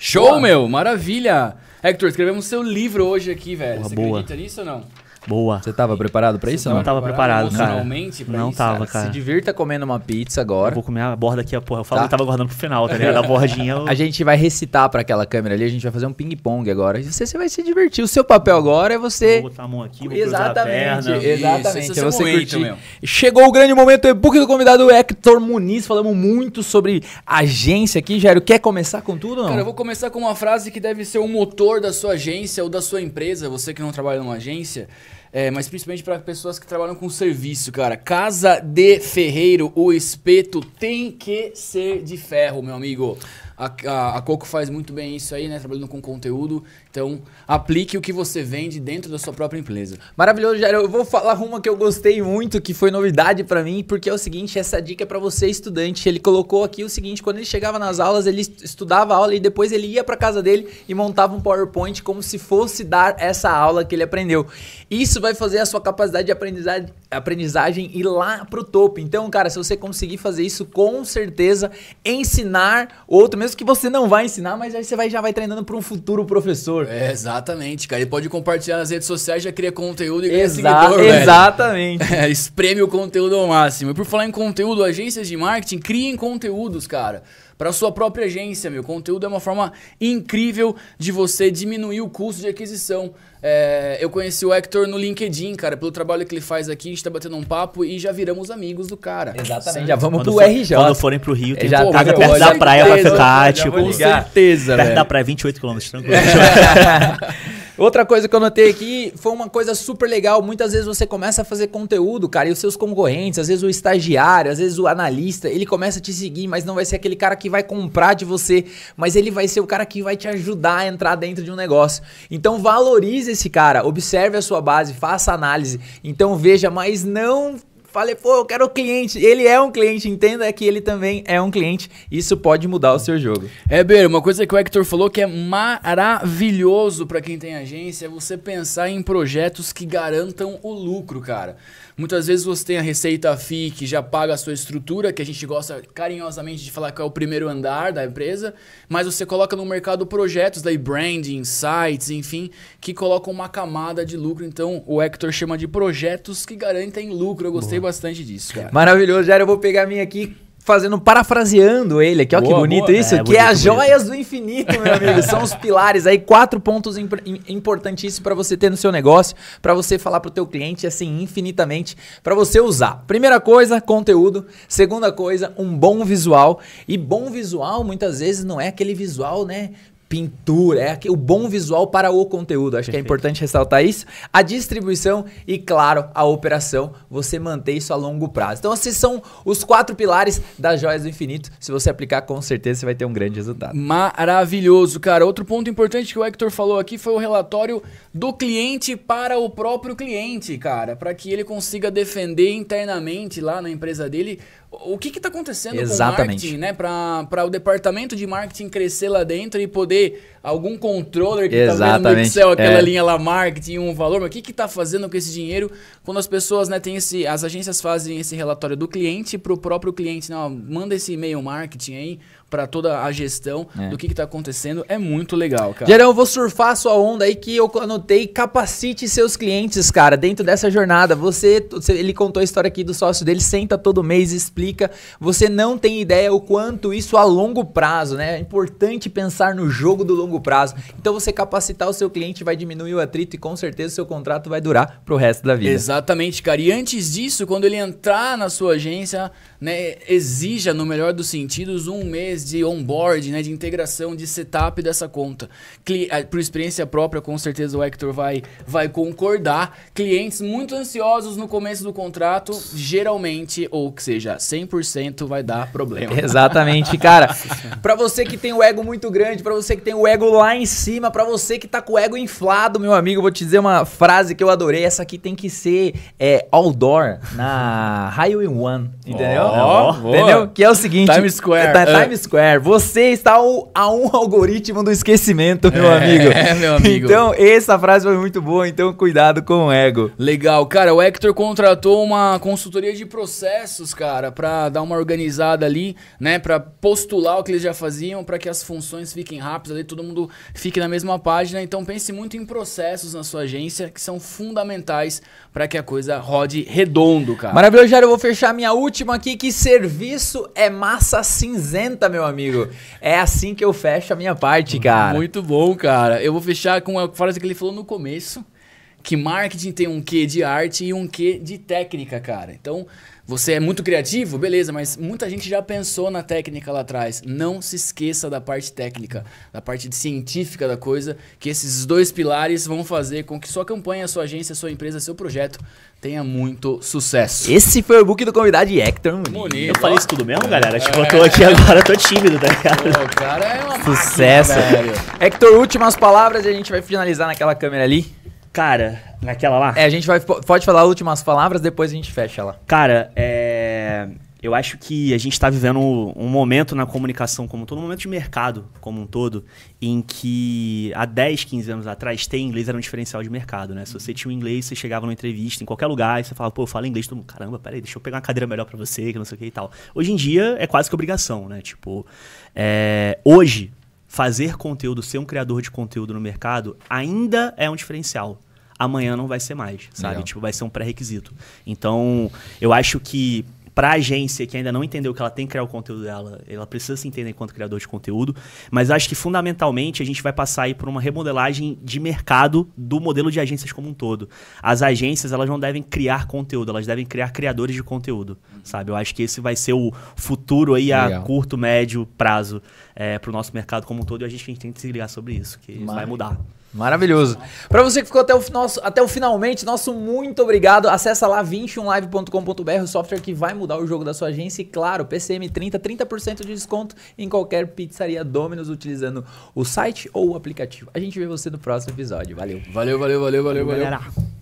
Show, Boa. meu! Maravilha! Hector, escrevemos seu livro hoje aqui, velho. Porra, Você boa. acredita nisso ou não? Boa. Você tava preparado pra isso? não não? tava preparado, cara. emocionalmente pra Não isso? tava, Cara, cara. Se divirta comendo uma pizza Eu agora. vou comer a borda aqui, a porra. Eu falo Tá. que tava guardando pro final, tá ligado? A bordinha. eu- A gente vai recitar pra aquela câmera ali, a gente vai fazer um ping-pong agora. E você, você vai se divertir. O seu papel agora é você. Vou botar a mão aqui, vou cruzar a Exatamente, perna. exatamente. Isso, é é o você momento, curtir. meu. Chegou o grande momento, o e-book do convidado Hector Muniz. Falamos muito sobre agência aqui. Jairo, quer começar com tudo ou não? Cara, eu vou começar com uma frase que deve ser o motor da sua agência ou da sua empresa, você que não trabalha numa agência, é, mas principalmente para pessoas que trabalham com serviço, cara. Casa de ferreiro, o espeto tem que ser de ferro, meu amigo. A, a, a Coco faz muito bem isso aí, né? Trabalhando com conteúdo. Então, aplique o que você vende dentro da sua própria empresa. Maravilhoso, Jairo. Eu vou falar uma que eu gostei muito, que foi novidade pra mim, porque é o seguinte, essa dica é pra você estudante. Ele colocou aqui o seguinte, quando ele chegava nas aulas, ele est- estudava a aula e depois ele ia pra casa dele e montava um PowerPoint como se fosse dar essa aula que ele aprendeu. Isso vai fazer a sua capacidade de aprendizagem, aprendizagem ir lá pro topo. Então, cara, se você conseguir fazer isso, com certeza ensinar outro, mesmo que você não vai ensinar, mas aí você vai, já vai treinando para um futuro professor. É, exatamente, cara. Ele pode compartilhar nas redes sociais, já cria conteúdo e ganha Exa- seguidor, velho. exatamente. É, espreme o conteúdo ao máximo. E por falar em conteúdo, agências de marketing criem conteúdos, cara. Para sua própria agência, meu. Conteúdo é uma forma incrível de você diminuir o custo de aquisição. É, eu conheci o Hector no LinkedIn, cara, pelo trabalho que ele faz aqui. A gente tá batendo um papo e já viramos amigos do cara. Exatamente. Já vamos Quando pro for- RJ. Quando forem pro Rio, tem Já tá casa com perto da praia pra ficar, tipo, Com certeza, perto velho. da praia, 28 km, tranquilo. Outra coisa que eu notei aqui foi uma coisa super legal. Muitas vezes você começa a fazer conteúdo, cara, e os seus concorrentes, às vezes o estagiário, às vezes o analista, ele começa a te seguir, mas não vai ser aquele cara que vai comprar de você, mas ele vai ser o cara que vai te ajudar a entrar dentro de um negócio. Então valorize esse cara, observe a sua base, faça análise. Então veja, mas não Falei, pô, eu quero o cliente. Ele é um cliente, entenda que ele também é um cliente. Isso pode mudar o seu jogo. É, Ber, uma coisa que o Hector falou que é maravilhoso pra quem tem agência é você pensar em projetos que garantam o lucro, cara. Muitas vezes você tem a receita FII que já paga a sua estrutura, que a gente gosta carinhosamente de falar que é o primeiro andar da empresa, mas você coloca no mercado projetos daí branding, sites, enfim, que colocam uma camada de lucro. Então o Hector chama de projetos que garantem lucro. Eu gostei bastante disso, cara. Maravilhoso, Jair. Eu vou pegar a minha aqui fazendo, parafraseando ele aqui. Ó, que Boa, bonito boa. isso. É, que é as bonito, bonito. joias do infinito, meu amigo. São os pilares aí, quatro pontos impor- im- importantíssimos para você ter no seu negócio, para você falar pro teu cliente assim infinitamente, para você usar. Primeira coisa, conteúdo. Segunda coisa, um bom visual. E bom visual muitas vezes não é aquele visual, né? Pintura, é o bom visual para o conteúdo. Acho que é importante ressaltar isso. A distribuição e, claro, a operação. Você manter isso a longo prazo. Então, esses são os quatro pilares das joias do infinito. Se você aplicar, com certeza você vai ter um grande resultado. Maravilhoso, cara. Outro ponto importante que o Hector falou aqui foi o relatório do cliente para o próprio cliente, cara, para que ele consiga defender internamente lá na empresa dele o que está acontecendo com o Exatamente. marketing, né? Para o departamento de marketing crescer lá dentro e poder algum controller que tá vendo no Exatamente, Excel aquela é. linha lá marketing um valor, mas o que que tá fazendo com esse dinheiro quando as pessoas, né, tem esse as agências fazem esse relatório do cliente pro próprio cliente, não, manda esse e-mail marketing aí para toda a gestão É. do que que tá acontecendo, é muito legal, cara. Gerão, eu vou surfar a sua onda aí que eu anotei. Capacite seus clientes, cara, dentro dessa jornada. Você, você- ele contou a história aqui do sócio dele, senta todo mês, explica. Você não tem ideia o quanto isso a longo prazo, né? É importante pensar no jogo do longo prazo. Então você capacitar o seu cliente vai diminuir o atrito e com certeza o seu contrato vai durar pro resto da vida. Exatamente, cara. E antes disso, quando ele entrar na sua agência, né, exija, no melhor dos sentidos, um mês de onboard, né, de integração, de setup dessa conta. Cli eh, por experiência própria, com certeza o Hector vai, vai concordar. Clientes muito ansiosos no começo do contrato, geralmente, ou que seja, 100% vai dar problema. Exatamente, cara. Pra você que tem o ego muito grande, pra você que tem o ego lá em cima, pra você que tá com o ego inflado, meu amigo, vou te dizer uma frase que eu adorei. Essa aqui tem que ser é, outdoor na Highway One, entendeu? Boa. entendeu? Que é o seguinte: Times Square. É. Times Square. Você está a um algoritmo do esquecimento, meu É, amigo. meu amigo. Então, essa frase foi muito boa. Então, cuidado com o ego. Legal, cara, o Hector contratou uma consultoria de processos, cara, pra dar uma organizada ali, né, Pra postular o que eles já faziam, pra que as funções fiquem rápidas ali, todo mundo fique na mesma página. Então pense muito em processos na sua agência que são fundamentais pra que a coisa rode redondo, cara. Maravilhoso, Jair. Eu vou fechar minha última aqui. Que serviço é massa cinzenta, meu amigo. É assim que eu fecho a minha parte, cara. Muito bom, cara. Eu vou fechar com a frase que ele falou no começo, que marketing tem um quê de arte e um quê de técnica, cara. Então, você é muito criativo, beleza, mas muita gente já pensou na técnica lá atrás. Não se esqueça da parte técnica, da parte científica da coisa, que esses dois pilares vão fazer com que sua campanha, sua agência, sua empresa, seu projeto tenha muito sucesso. Esse foi o book do convidado de Hector Muniz. Bonito. Eu falei isso tudo mesmo, galera? Tipo, eu tô aqui agora, eu tô tímido, tá ligado? O cara é uma Sucesso. máquina. Hector, últimas palavras e a gente vai finalizar naquela câmera ali. Cara, naquela lá? É, a gente vai. Pode falar últimas palavras, depois a gente fecha ela. Cara, é. Eu acho que a gente está vivendo um momento na comunicação como um todo, um momento de mercado como um todo, em que há 10, 15 anos atrás ter inglês era um diferencial de mercado, né? Se você tinha um inglês, você chegava numa entrevista em qualquer lugar e você falava, pô, eu falo inglês, todo mundo, caramba, peraí, deixa eu pegar uma cadeira melhor pra você, que não sei o que e tal. Hoje em dia é quase que obrigação, né? Tipo, é, hoje, fazer conteúdo, ser um criador de conteúdo no mercado ainda é um diferencial amanhã não vai ser mais, sabe? Legal. Tipo, vai ser um pré-requisito. Então, eu acho que pra agência que ainda não entendeu que ela tem que criar o conteúdo dela, ela precisa se entender enquanto criador de conteúdo, mas acho que fundamentalmente a gente vai passar aí por uma remodelagem de mercado do modelo de agências como um todo. As agências, elas não devem criar conteúdo, elas devem criar criadores de conteúdo, sabe? Eu acho que esse vai ser o futuro aí a Legal. curto, médio prazo é, pro nosso mercado como um todo e a gente tem que se ligar sobre isso, que vai mudar. Maravilhoso. Pra você que ficou até o, nosso, até o finalmente, nosso muito obrigado. Acessa lá 21live.com.br, o software que vai mudar o jogo da sua agência. E claro, PCM30, 30% de desconto em qualquer pizzaria Domino's utilizando o site ou o aplicativo. A gente vê você no próximo episódio. Valeu. Valeu, valeu, valeu, valeu, valeu. Galera.